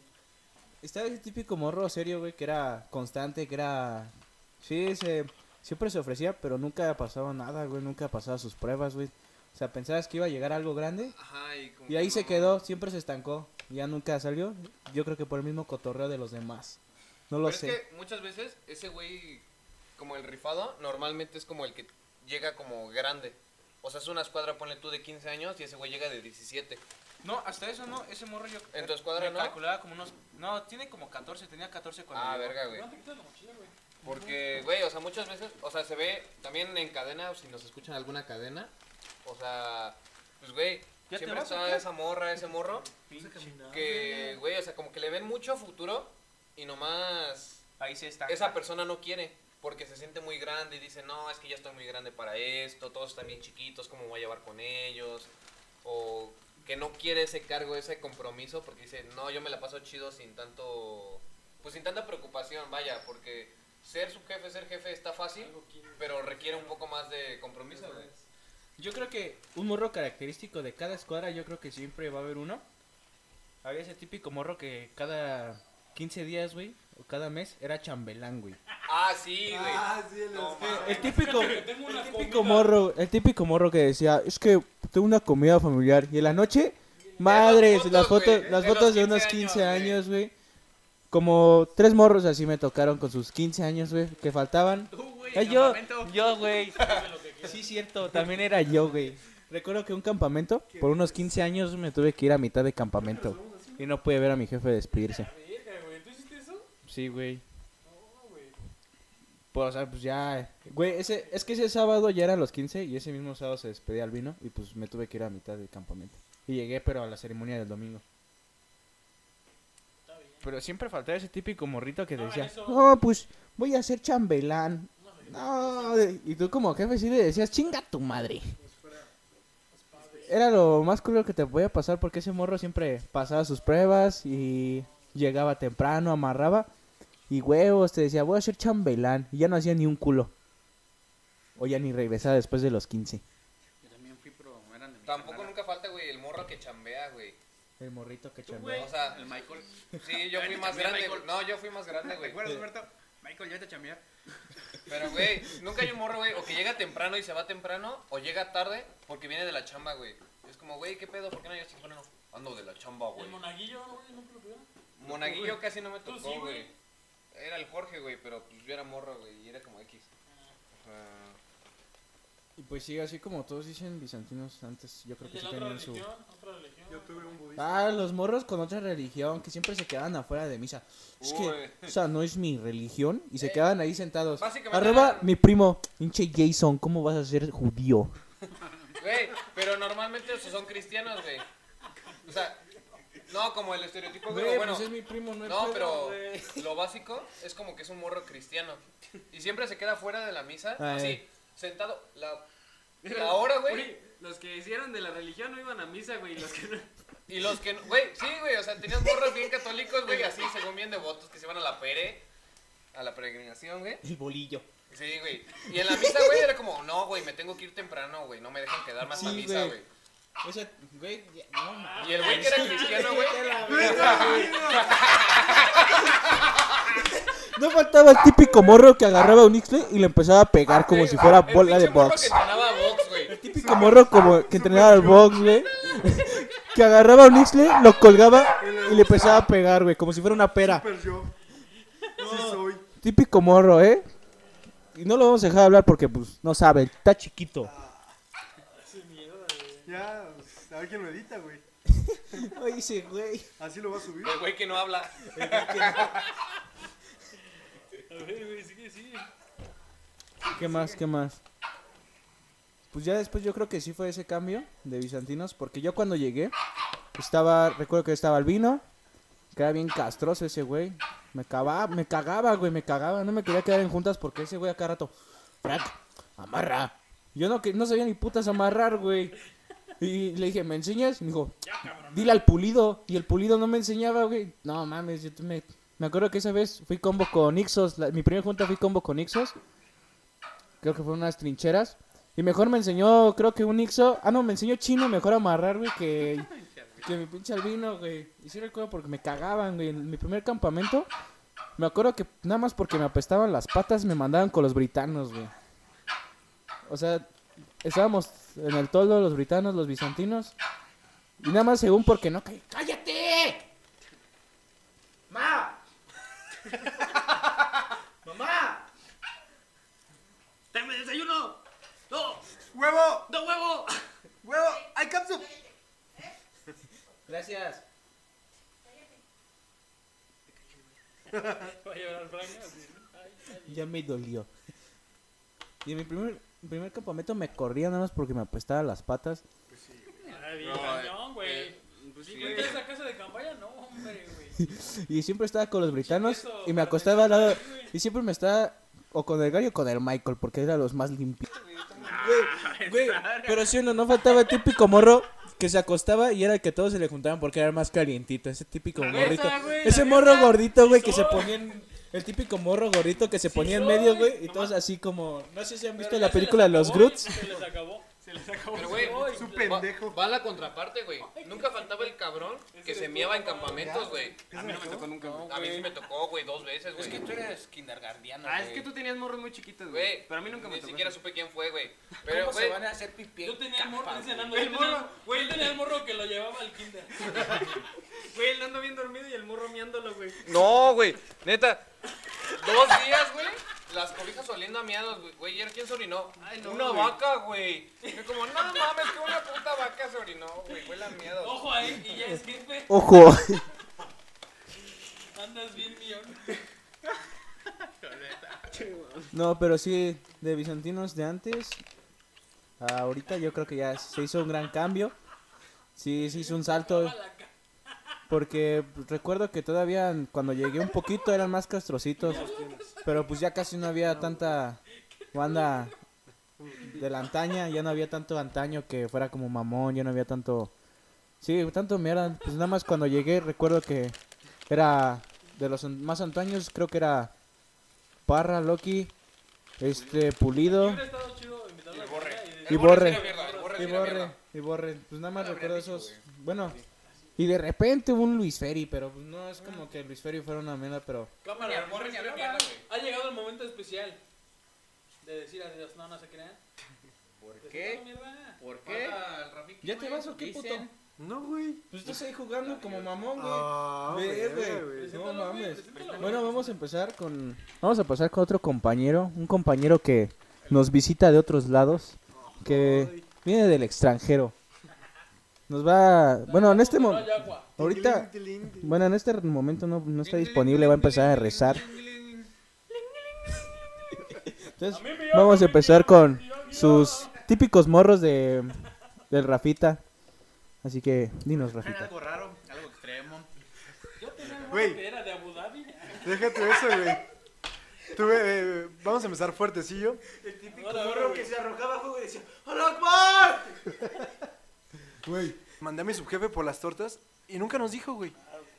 Estaba ese típico morro serio, güey, que era constante, que era... Sí, se... siempre se ofrecía, pero nunca pasaba nada, güey, nunca pasaba sus pruebas, güey. O sea, pensabas que iba a llegar algo grande Ajá, y como y ahí que se quedó, siempre se estancó. Ya nunca salió, yo creo que por el mismo cotorreo de los demás. No lo Pero sé. es que muchas veces ese güey, como el rifado, normalmente es como el que llega como grande. O sea, es una escuadra, ponle tú de 15 años y ese güey llega de 17. No, hasta eso no, ese morro yo ¿En tu escuadra me no? calculaba como unos... No, tiene como 14, tenía 14 cuando Ah, llegó. verga, güey. No te quitas la mochila, güey. Porque, güey, o sea, muchas veces, o sea, se ve también en cadena, o si nos escuchan alguna cadena, o sea, pues, güey, ¿Ya te siempre está esa morra, ese morro, que, güey, o sea, como que le ven mucho futuro y nomás Ahí se está. esa persona no quiere porque se siente muy grande y dice, no, es que ya estoy muy grande para esto, todos están bien chiquitos, ¿cómo voy a llevar con ellos? O que no quiere ese cargo, ese compromiso porque dice, no, yo me la paso chido sin tanto, pues sin tanta preocupación, vaya, porque ser su jefe, ser jefe está fácil, pero requiere un poco más de compromiso, güey. Yo creo que un morro característico de cada escuadra, yo creo que siempre va a haber uno. Había ese típico morro que cada 15 días, güey, o cada mes, era chambelán, güey. Ah, sí, güey. Ah, sí, el No, mames. El típico, [LAUGHS] el típico comida. morro, el típico morro que decía, es que tengo una comida familiar y en la noche, madres, fotos, las fotos, las de fotos de unos 15 15 años, años, güey. Como tres morros así me tocaron con sus 15 años, güey, que faltaban. Tú, güey, Ah, yo, yo, güey. Sí, cierto, también era yo, güey. Recuerdo que un campamento, por unos 15 años me tuve que ir a mitad de campamento. Y no pude ver a mi jefe despedirse. ¿Tú hiciste eso? Sí, güey. No, güey. Pues, o sea, pues ya. Güey, ese, es que ese sábado ya eran los 15 y ese mismo sábado se despedía al vino y pues me tuve que ir a mitad del campamento. Y llegué, pero a la ceremonia del domingo. Pero siempre faltaba ese típico morrito que No, decía, eso- no, pues voy a ser chambelán. No, y tú como jefe sí le decías, chinga tu madre. era lo más cruel que te podía pasar porque ese morro siempre pasaba sus pruebas y llegaba temprano, amarraba y huevos, te decía, voy a ser chambelán y ya no hacía ni un culo. O ya ni regresaba después de los 15. Yo también fui, pero eran de mi Tampoco nunca falta, güey, el morro que chambea, güey. El morrito que O chambea. sea, El Michael. sí, yo fui más chambear, grande, Michael. güey. No, yo fui más grande, ¿Te güey. acuerdas, Humberto? Michael, ya te chambear. Pero, güey, nunca hay un morro, güey, o que llega temprano y se va temprano, o llega tarde porque viene de la chamba, güey. Es como, güey, ¿qué pedo? ¿Por qué no llegas temprano? Ando de la chamba, güey. El monaguillo, ¿no, güey? ¿Nunca lo tuvieron? Monaguillo casi no me Tú tocó, sí, güey. güey. Era el Jorge, güey, pero pues yo era morro, güey, y era como X. O sea, Y pues sí, así como todos dicen bizantinos antes, yo creo ¿Y que sí tenían su... religión? ¿Otra religión? Yo tuve un budista. Ah, los morros con otra religión que siempre se quedan afuera de misa. Es que, o sea, no es mi religión y se Eh, quedan ahí sentados. Arriba, eran- mi primo, hinche Jason, ¿cómo vas a ser judío? Güey, pero normalmente esos son cristianos, güey. O sea, no como el estereotipo, güey. Güey, bueno, pues es mi primo, no pedo, pero güey. lo básico es como que es un morro cristiano. Y siempre se queda fuera de la misa, Ah, así. Sentado. La, la hora, güey. Los que hicieron de la religión no iban a misa, güey. Los que no. Y los que, no- güey, sí, güey, o sea, tenías morros bien católicos, güey, así, según bien devotos, que se iban a la pere, a la peregrinación, güey. El bolillo. Sí, güey. Y en la misa, güey, era como, no, güey, me tengo que ir temprano, güey, no me dejan quedar más a Sí, misa, güey. güey. O sea, güey, ya- no, mames. Y el güey que era cristiano, [LAUGHS] güey, No faltaba el típico morro que agarraba un Ixtle y le empezaba a pegar como si fuera el bola de box. que güey. Típico morro como que entrenaba al box, güey. Que agarraba un Ixtle, lo colgaba y le empezaba a pegar, güey, como si fuera una pera. Típico morro, ¿eh? Y no lo vamos a dejar hablar porque, pues, no sabe, está chiquito. Ya, pues, a ver quién lo edita, güey. [LAUGHS] Oye, ese güey. Así lo va a subir. El güey que no habla. ¿Qué más? ¿Qué más? Pues ya después yo creo que sí fue ese cambio de bizantinos, porque yo cuando llegué estaba, recuerdo que estaba Albino, que era bien castroso ese güey. Me cagaba, me cagaba, güey, me cagaba, no me quería quedar en juntas porque ese güey a cada rato, Frank, amarra. Yo no, que, no sabía ni putas amarrar, güey. Y le dije, ¿me enseñas? Y me dijo, dile al pulido. Y el pulido no me enseñaba, güey. No mames, yo me, me acuerdo que esa vez fui combo con Ixos. la- mi primera junta fui combo con Ixos. Creo que fue unas trincheras. Y mejor me enseñó, creo que un Ixo. Ah, no, me enseñó chino mejor amarrar, güey, que, que mi pinche albino, güey. Y sí recuerdo porque me cagaban, güey. En mi primer campamento, me acuerdo que nada más porque me apestaban las patas, me mandaban con los britanos, güey. O sea, estábamos en el toldo los britanos, los bizantinos. Y nada más según porque no caí. ¡Cállate! [LAUGHS] ¡Mamá! ¡Dame desayuno! ¡No! ¡Huevo! ¡No huevo! ¡Huevo! ¡Hay capsu! Gracias. Va a llorar. Ya me dolió. Y en mi primer, primer campamento me corría nada más porque me apestaban las patas. Ay, bien No, cañón, güey. eh, Pues sí, ¿Y güey. tú esa casa de campaña? No. [LAUGHS] Y siempre estaba con los britanos y me acostaba al lado. Y siempre me estaba o con el Gary o con el Michael porque eran los más limpios. Güey, [LAUGHS] güey, pero sí o no, faltaba el típico morro que se acostaba y era el que todos se le juntaban porque era el más calientito. Ese típico morrito. güey, Ese morro gordito, güey, que se ponía en... El típico morro gordito que se ponía en medio, güey, y todos así como... No sé si han visto la película los Groots. Se les acabó. Se les acabó. Pero, güey, Es claro. pendejo. Va a la contraparte, güey. Nunca faltaba el cabrón que se miaba en campamentos, güey. A mí no me tocó nunca. A mí sí me tocó, güey, dos veces, Es güey. que tú eres kindergardiano, Ah, es que tú tenías morros muy chiquitos, güey. Güey, Pero a mí nunca me ni tocó. siquiera eso. supe quién fue, güey. Pero, ¿Cómo se güey, van a hacer pipí Yo en tenía el morro, dice El tenía- morro, Güey, yo tenía el morro que lo llevaba al kinder. [LAUGHS] Güey, él ando bien dormido y el morro miándolo, güey. No, güey. Neta. Dos días, güey. Las cobijas oliendo a miados, güey. Güey, ¿y quién se orinó? Ay, no, una güey. vaca, güey. Yo como, no mames, que una puta vaca se orinó, güey. Huele a miados. Ojo ahí, y ya es jefe. Ojo. [LAUGHS] Andas bien millón. No, pero sí, de bizantinos de antes, a ahorita yo creo que ya se hizo un gran cambio. Sí, se hizo un salto. Porque recuerdo que todavía cuando llegué un poquito eran más castrocitos. Pero pues ya casi no había tanta banda de la antaña, ya no había tanto antaño que fuera como mamón, ya no había tanto... Sí, tanto mierda. Pues nada más cuando llegué recuerdo que era de los más antaños, creo que era Parra, Loki, este, Pulido y Borre. Y Borre, y Borre. Pues nada más recuerdo esos... Bueno, y de repente hubo un Luis Ferry, pero pues no es como que Luis Ferry fuera una mierda, pero... Cámara, mierda, güey. Ha llegado el momento especial de decir adiós. No, no se crean. ¿Por Decir, qué? ¿Por qué? El ¿Ya te vas o qué puto? No, güey. Pues estás ahí jugando como mamón, güey. Ah, Ve, güey. No mames. Bueno, vamos a empezar con... Vamos a pasar con otro compañero. Un compañero que nos visita de otros lados. Que viene del extranjero. Nos va... Bueno, en este No momento... Ahorita... Bueno, en este momento no, no está disponible. Va a empezar a rezar. Entonces, A vamos a empezar con sus típicos morros de... Del Rafita. Así que, dinos, Rafita. algo raro, algo extremo. Yo tenía que era de Abu Dhabi. Déjate eso, güey. Tuve, eh, vamos a empezar fuertecillo. El típico morro que se arrojaba abajo y decía ¡Hola, Akbar! [LAUGHS] Güey, mandé a mi subjefe por las tortas y nunca nos dijo, güey.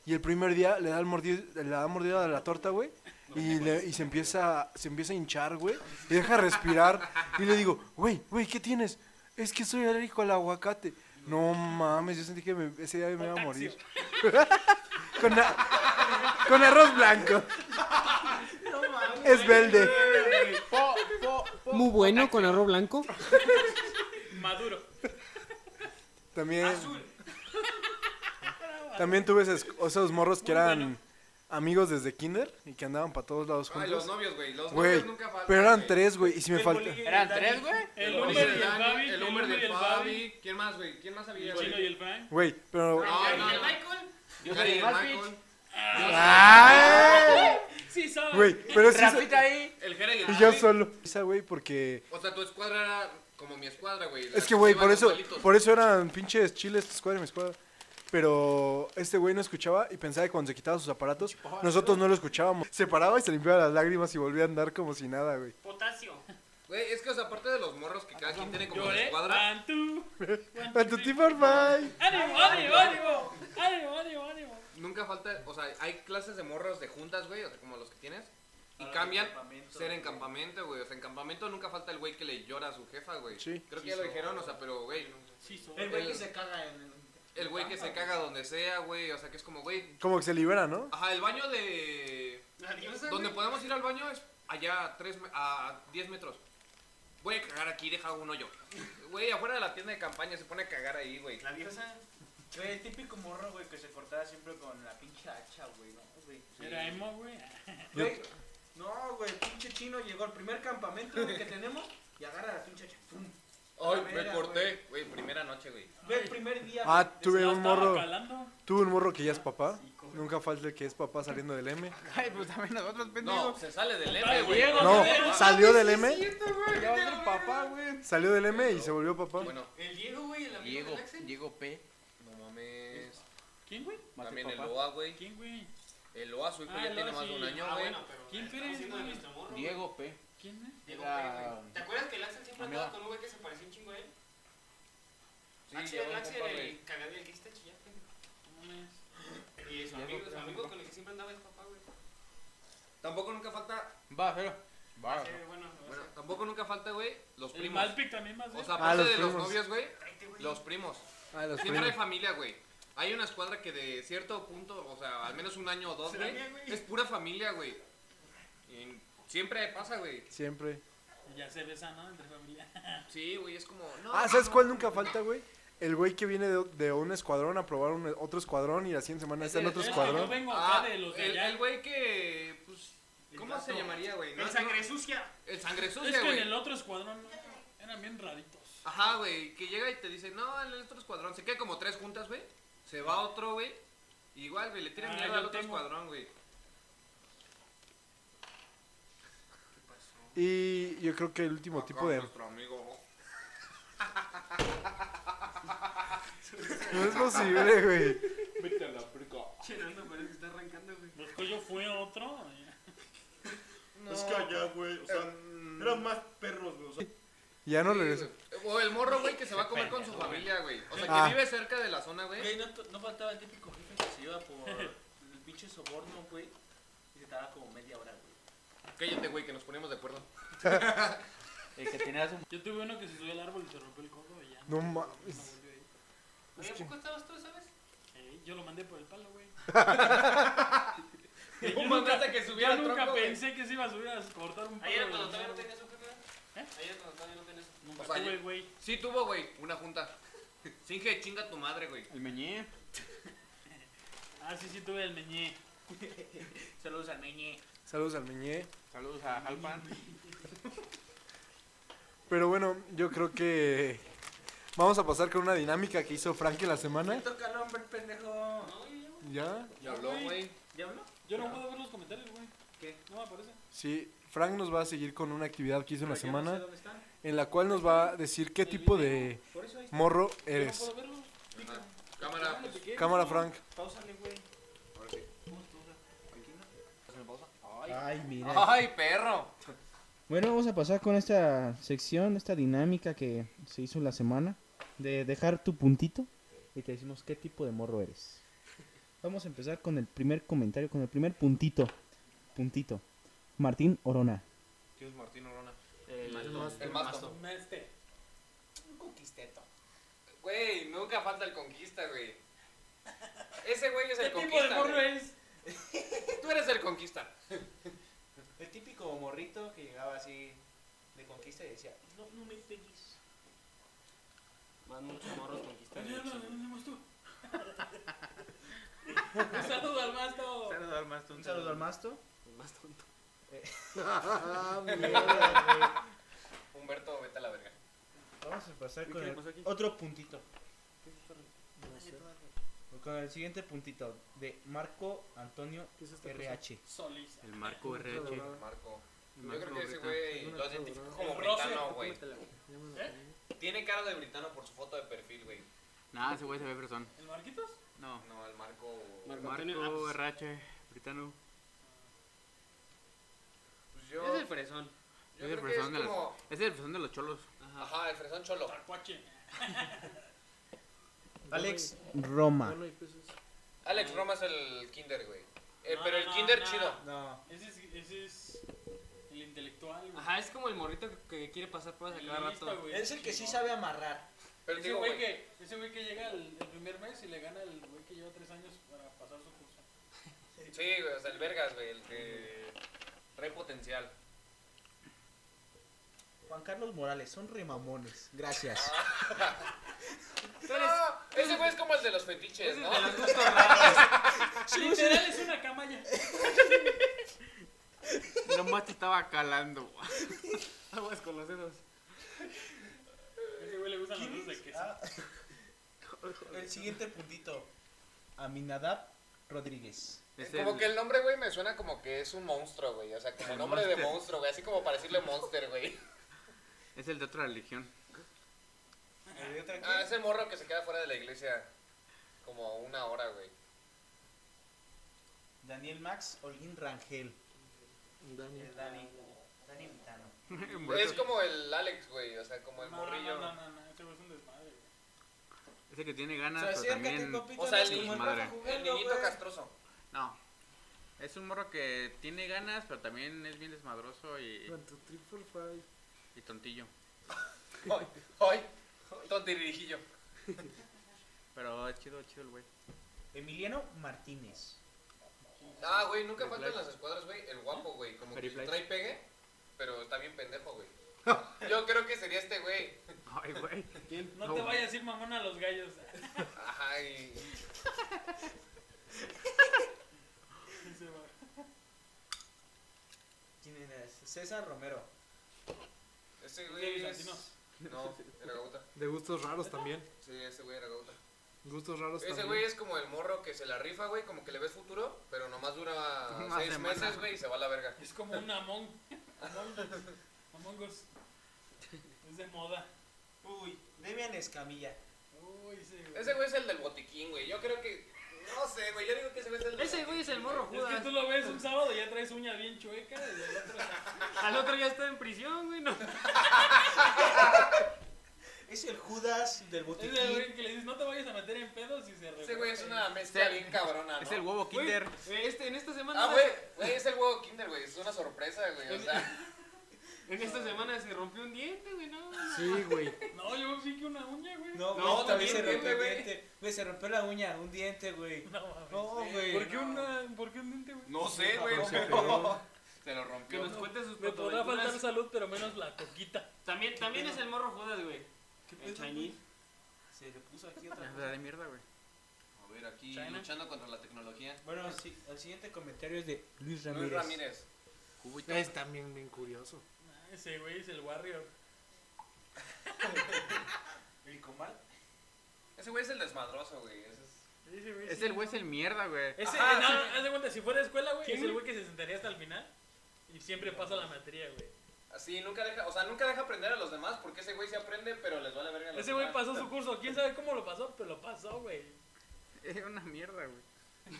Y el primer día le da, el mordido, le da mordida a la torta, güey. Y, le- y se, empieza, se empieza a hinchar, güey. Y deja de respirar. Y le digo, güey, güey, ¿qué tienes? Es que soy alérgico al aguacate. No mames, yo sentí que me- ese día me iba a morir. [LAUGHS] con, a- con arroz blanco. Es verde. Muy bueno con arroz blanco. Maduro. También. También tuve esos, esos morros que eran amigos desde kinder y que andaban para todos lados Ay, los juntos. novios, güey. Los Güey, novios nunca faltan. pero eran güey. tres, güey, y si me falta. ¿Eran tres, güey? El El Humber Humber y el del Dani, Fabi. el El y del el Fabi. ¿Quién más, güey? ¿Quién más había, El güey? Chino y el Frank. Güey, pero. No, no, no. Yo Gary soy y el. Michael. ¡Ay! Sí, sabe. Güey, pero sí. Rafita ahí. El Jera y el Y yo solo. Esa, güey, porque. O sea, tu escuadra era como mi escuadra, güey. Es que, güey, por eso, por eso eran pinches chiles tu escuadra y mi escuadra. Pero este güey no escuchaba y pensaba que cuando se quitaba sus aparatos, nosotros no lo escuchábamos. Se paraba y se limpiaba las lágrimas y volvía a andar como si nada, güey. Potasio. Güey, es que, o sea, aparte de los morros que cada quien tiene como su escuadra. One, two. [LAUGHS] A tu tipo, bye. ¡Ánimo, ánimo, ánimo! ¡Ánimo, ánimo, ánimo! Nunca falta, o sea, hay clases de morros de juntas, güey, o sea, como los que tienes. Y cambian ser en campamento, güey. O sea, en campamento nunca falta el güey que le llora a su jefa, güey. Sí. Creo que ya lo dijeron, o sea, pero, güey, Sí. El güey que se caga en el... güey que se caga donde sea, güey. O sea, que es como, güey. Como que se libera, ¿no? Ajá, el baño de. Donde podemos ir al baño es allá a, tres, a 10 metros. Voy a cagar aquí, deja un hoyo. Güey, afuera de la tienda de campaña se pone a cagar ahí, güey. La diosa. Güey, el típico morro, güey, que se cortaba siempre con la pinche hacha, güey, ¿no? Güey. Era emo, güey. No, güey, pinche chino llegó al primer campamento güey, que tenemos y agarra la pinche hacha. ¡Pum! Ay, me corté. Güey, primera noche, güey. Güey, el primer día. Ah, güey, tuve un morro. calando. Tuve un morro que ya es papá. Nunca falta el que es papá saliendo del M. Ay, pues también nosotros, No, pendejos. se sale del M, güey. Diego, No, salió del M. Ya va a ser papá, güey. Salió del M y se volvió papá. Bueno, El Diego, güey, el amigo Diego, del Axel. Diego P. no mames. ¿Quién, güey? También el papá. OA, güey. ¿Quién, güey? El OA, su hijo Ah, ya el tiene más de un año, Ah, güey. bueno, pero. ¿Quién eres, güey? nuestro morro, güey. Diego P. ¿Quién, güey? Diego Era- P, güey. ¿Te acuerdas que el Axel siempre andaba con un güey que se parecía un chingo a él? Sí, Axel, un Axel, el el que está chillando. No. Y su amigo, su amigo con el que siempre andaba es papá, güey. Tampoco nunca falta. Va, pero. Va. Sí, bueno, Bueno, tampoco nunca falta, güey, los El primos. Malpic también más, O sea, Ah, aparte de los primos. novios, güey, los primos. Ah, los Siempre hay primos. familia, güey. Hay una escuadra que de cierto punto, o sea, al menos un año o dos, güey, es pura familia, güey. Y siempre pasa, güey. Siempre. Ya se besan, ¿no? Entre familia. [LAUGHS] Sí, güey, es como, no. Ah, ¿sabes cuál nunca falta, güey? El güey que viene de, de un escuadrón a probar un- otro escuadrón y la siguiente semana está en otro que escuadrón. Yo vengo Ah, acá de los de el, allá. el güey que, pues, ¿cómo se llamaría, güey? No, El no, sangre sucia. el sangre Es sucia, que en güey. el otro escuadrón eran bien raritos. Ajá, güey, que llega y te dice, no, en el otro escuadrón. Se queda como tres juntas, güey. Se va otro, güey. Igual, güey, le tiran Ah, mierda yo al otro tengo. escuadrón, güey. Y yo creo que el último tipo de... Nuestro amigo. [LAUGHS] No es posible, güey. Vete a la frica. Chenando, parece que está arrancando, güey. Pues que yo fui a otro. Es que allá, güey, o sea, eran más perros, güey. O sea, Ya no Sí, regresó. güey. O el morro, güey, que se va a comer con su familia, güey. O sea, que Ah. vive cerca de la zona, güey. Güey, no, no faltaba el típico jefe que se iba por el pinche soborno, güey. Y se tardaba como media hora, güey. Cállate, güey, que nos poníamos de acuerdo. [LAUGHS] El que tenía su... Yo tuve uno que se subió al árbol y se rompió el codo y ya. No mames. volvió. Oye, ¿a poco estabas tú, sabes? Eh, yo lo mandé por el palo, güey. [LAUGHS] ¿Cómo Yo mandaste que subiera Yo al nunca tronco, güey? pensé que se iba a subir a cortar un palo. Ayer cuando todavía no tenías un ¿Eh? Ayer cuando todavía no tenías. Nunca sea, tuve, güey. Sí tuvo, güey, una junta. Singe, chinga tu madre, güey. El meñé. Ah, sí, sí, tuve el meñé. Saludos al meñe. Saludos al Meñé. Saludos a Jalpan. Pero bueno, yo creo que vamos a pasar con una dinámica que hizo Frank en la semana. Toca el hombre, pendejo. ¿Ya? Ya habló, güey. ¿Ya habló? Yo no puedo ver los comentarios, güey. ¿Qué? No me aparece. Sí, Frank nos va a seguir con una actividad que hizo en la no sé semana dónde están. en la cual nos va a decir qué tipo de morro eres. Cámara, pues. Cámara, Frank. Páusale, güey. Ahora sí. Ay, mira. Ay, perro. Bueno, vamos a pasar con esta sección, esta dinámica que se hizo la semana. De dejar tu puntito y te decimos qué tipo de morro eres. Vamos a empezar con el primer comentario, con el primer puntito. Puntito. Martín Orona. ¿Quién es Martín Orona? El, El masto. Este. Un conquisteto. Güey, nunca falta el conquista, güey. Ese güey es ¿Qué el tipo de conquista. morro es? Tú eres el conquista. El típico morrito que llegaba así de conquista y decía, no, no me pegues. Van muchos morros conquistados. No, no, no, no, no, tú. [LAUGHS] Un saludo al masto. Saludos al masto. Un saludo al masto. El más tonto. [LAUGHS] Humberto, vete a la verga. Vamos a pasar con ¿Qué el otro puntito. Con el siguiente puntito de Marco Antonio RH. Solís. El Marco RH. Marco. El Yo Marco creo que ese güey lo identifico como El Rose. britano, güey. ¿Eh? Tiene cara de britano por su foto de perfil, güey. Nah, ese güey se ve fresón. ¿El Marquitos? No. No, el Marco. Marco Antonio, ah, Marco pues, RH. Britano. Yo. Es el fresón. Yo Es el es fresón de los... como. Es el fresón de los cholos. Ajá. Ajá, el fresón cholo. [LAUGHS] Alex Roma. Alex Roma es el kinder, güey. Eh, No, pero el no, kinder no. chido. No. Ese es, ese es el intelectual, güey. Ajá, es como el morrito que, que quiere pasar pruebas a cada rato. güey. Es el que sí sabe amarrar. Pero Ese digo, güey güey. que, ese güey que llega el, el primer mes y le gana el güey que lleva tres años para pasar su curso. Sí, güey, o sea, el vergas, güey, el que. Trae potencial. Juan Carlos Morales, son remamones. Gracias. [LAUGHS] No, ese güey es como el de los fetiches, ¿no? [LAUGHS] Literal es una cama ya. [LAUGHS] Nomás te estaba calando. Aguas con los dedos. Ese güey le gustan los dedos de queso. Ah. El siguiente puntito. Aminadab Rodríguez. Es como el- que el nombre, güey, me suena como que es un monstruo, güey. O sea, como El nombre de monstruo, güey. Así como para decirle monster, güey. Es el de otra religión. Ah, es el morro que se queda fuera de la iglesia como una hora, güey. Daniel Max Holguín Rangel. Dani. Dani. Dani Vitano. [LAUGHS] Es como el Alex, güey. O sea, como el No, morrillo. no, no, no, no, ese güey es un desmadre, güey. Ese que tiene ganas, pero también... O sea, no el es como niño- Rafa madre. jugando, El niñito castroso. No. Es un morro que tiene ganas, pero también es bien desmadroso y, y tontillo. Ay, ay, tontirijillo. Pero es chido, chido el güey. Emiliano Martínez. Ah, güey, nunca faltan las escuadras, güey. El guapo, güey. Como que Flash. trae pegue, pero está bien pendejo, güey. [LAUGHS] Yo creo que sería este güey. Ay, güey. No, No, te güey. vayas a ir mamón a los gallos. Ajá, y. Ese güey. ¿Quién es? César Romero. Ese ¿De güey es... No, era gauta. De gustos raros también. Sí, ese güey era gauta. Gustos raros Ese también. güey es como el morro que se la rifa, güey, como que le ves futuro, pero nomás dura [LAUGHS] Una seis semana. meses, güey, y se va a la verga. Es como un Among. [LAUGHS] Among, Among Us. Es de moda. Uy, Demian Escamilla. Uy, ese güey. Ese güey es el del botiquín, güey. Yo creo que. No sé, güey. Yo digo que ese güey es el del Ese güey es el morro Es que Judas. tú lo ves un sábado y ya traes uña bien chueca y el otro... Al otro ya está en prisión, güey. No. Es el Judas del Es botiquín. el güey que le dices, no te vayas a meter en pedos y se Ese güey es una mezcla bien cabrona, ¿no? Es el huevo Kinder. este, en esta semana. Ah, güey, güey, es el huevo Kinder, güey. Es una sorpresa, güey. O sea, [LAUGHS] En esta semana se rompió un diente, güey, no. Sí, güey. No, yo sí que una uña, güey. No, No, güey, también se rompió el güey. diente. Güey, se rompió la uña, un diente, güey. No, mames. No, güey. ¿Por qué una, por qué un diente, güey? no sé, güey. No, pero [LAUGHS] Se lo Que rompió. nos cuente sus Me podrá faltar salud, pero menos la coquita. También, también es el morro Judas, güey. El Chinese. Se le puso aquí otra Es de mierda, güey. A ver, aquí China. luchando contra la tecnología. Bueno, sí, el siguiente comentario es de Luis Ramírez. Luis Ramírez. Es también bien curioso. Ese güey es el Warrior. [LAUGHS] ¿El comal? Ese güey es el desmadroso, güey. Ese es- Ese güey Es sí, el güey, no. es el mierda, güey. Ese, Ajá, eh, no, sí. no, haz de cuenta, si fuera de escuela, güey, ¿Quién, es el güey? que se sentaría hasta el final y siempre pasa la materia, güey. Así, nunca deja, o sea, nunca deja aprender a los demás porque ese güey se aprende, pero les vale verga a los Ese güey demás. pasó su curso, quién sabe cómo lo pasó, pero lo pasó, güey. Es una mierda, güey.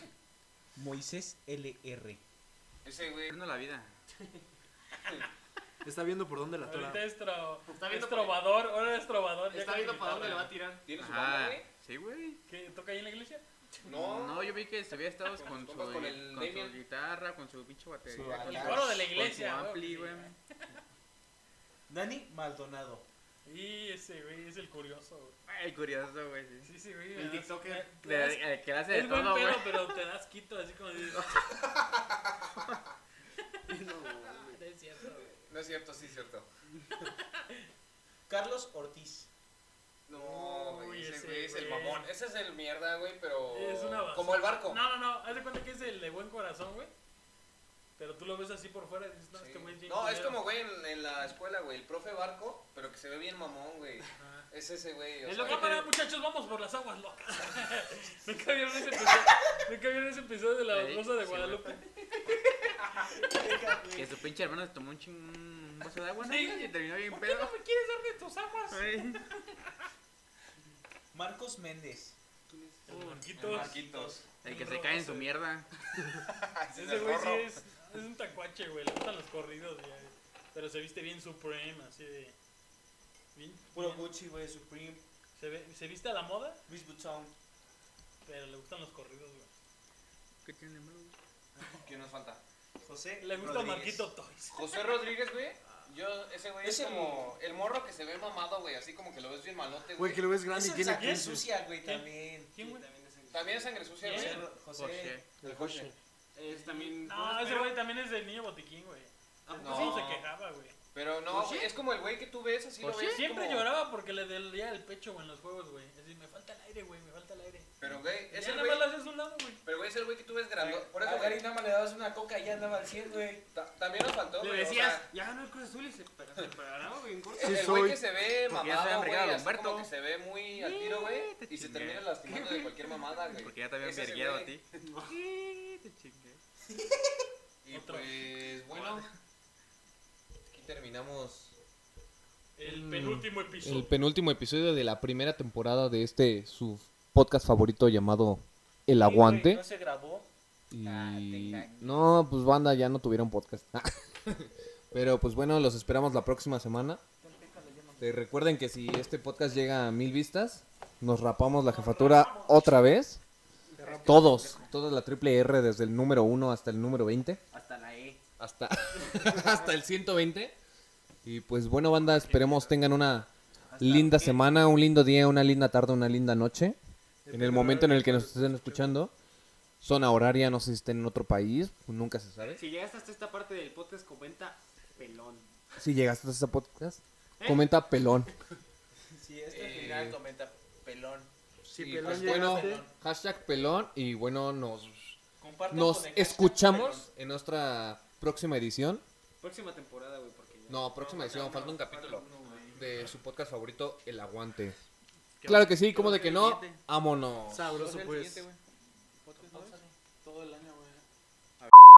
Moisés LR. Ese güey. Perdiendo la vida. [LAUGHS] Está viendo por dónde la tola. Ahorita es, tro- Está es viendo trovador, ahora es trovador. Está con viendo para dónde le va a tirar. ¿Tiene su banda, güey? Sí, güey. ¿Qué, ¿Toca ahí en la iglesia? No. No, yo vi que se había estado [LAUGHS] con, su, con el con su guitarra, con su pinche batería. Su con su- coro de la con iglesia, su güey. ampli, güey. Dani Maldonado. Y ese güey es el curioso, güey. Ay, curioso, güey. sí. Sí, sí, güey. El tiktoker. eh, que hace de Es buen todo, pedo, güey. pero te das quito, así como dices. [LAUGHS] No es cierto, güey. No es cierto, sí es cierto. [LAUGHS] Carlos Ortiz. No, Uy, güey, ese ese güey es el mamón. Ese es el mierda, güey, pero. Es una basura. Como el barco. No, no, no. Haz de cuenta que es el de buen corazón, güey. Pero tú lo ves así por fuera y dices, no, Sí. este güey es bien No, es culero. como, güey, en, en la escuela, güey, el profe barco, pero que se ve bien mamón, güey. Ajá. Es ese, güey. o Es sea, lo que para muchachos, vamos por las aguas locas. [LAUGHS] [LAUGHS] Nunca vieron ese episodio, ¿Nunca vieron ese episodio de la Sí, Rosa de sí, Guadalupe. Que su pinche hermano se tomó un, ching... un vaso de agua, ¿no? Sí. Y terminó bien ¿Por qué pedo. no me quieres dar de tus aguas? Marcos Méndez. El Marquitos. Marquitos. El que se cae en su mierda. [LAUGHS] Ese güey sí es, es un tacuache, güey. Le gustan los corridos, güey. Pero se viste bien Supreme, así de. Bien, Puro bien- Gucci, güey, Supreme. se, ve- se viste a la moda, Luis Vuitton. pero le gustan los corridos, güey. ¿Qué tiene malo? ¿Quién nos falta? José Le gusta Rodríguez. Marquito Toys. José Rodríguez, güey. Yo, ese güey es como el morro que se ve mamado, güey, así como que lo ves bien malote, Güey, güey. que lo ves grande y Es tiene sangre 15. sucia, güey, ¿Quién? también. ¿Quién, güey? También es sangre sucia, güey. José. José. El José. Es también. No, ese güey también es del niño botiquín, güey. ¿A No. se quejaba, güey. Pero no, güey, es como el güey que tú ves, así lo ¿José? ves. Siempre como- lloraba porque le dolía el pecho, güey, en los juegos, güey. Así, me falta el aire, güey, me falta el aire. Pero, güey, es ya el nada más güey. lo haces a un lado, güey. Pero, güey, es el güey que tú ves grande. Por eso, Gary güey, nada más le dabas una coca y ya andaba al 100, güey. ta- también nos faltó, Le güey. o decías, sea, ya ganó el Cruz Azul y se, paraba, güey, en corto. Sí, el güey soy. que se ve Porque ya se mamado, güey, así Humberto. como que se ve muy al tiro, güey, y se termina lastimando de cualquier mamada, güey. Porque ya te habían Es vergueado a ti. [LAUGHS] Sí, te chingué. Y pues, bueno, terminamos El Mm. penúltimo episodio. el penúltimo episodio de la primera temporada de este su podcast favorito llamado El Aguante. No se grabó. Y no, pues banda ya no tuvieron podcast. [LAUGHS] Pero pues bueno, los esperamos la próxima semana. Te recuerden que si este podcast llega a mil vistas, nos rapamos la jefatura otra vez. Todos, toda la triple R desde el número 1 hasta el número 20. Hasta la. Hasta, [LAUGHS] hasta el 120. Y pues bueno, banda, esperemos tengan una linda semana, un lindo día, una linda tarde, una linda noche. En el momento en el que nos estén escuchando. Zona horaria, no sé si estén en otro país, nunca se sabe. Si llegaste hasta esta parte del podcast, comenta pelón. Si llegaste a este podcast, ¿Eh? comenta pelón. Este Eh, final comenta pelón. Sí, pelón pues, bueno, hashtag pelón y bueno, nos, nos escuchamos en nuestra próxima edición. Próxima temporada, güey, porque ya. No, próxima edición, falta un capítulo de su podcast favorito, El Aguante. Claro que sí, como de que no, vámonos. Sabroso, ¿Cuál es el pues.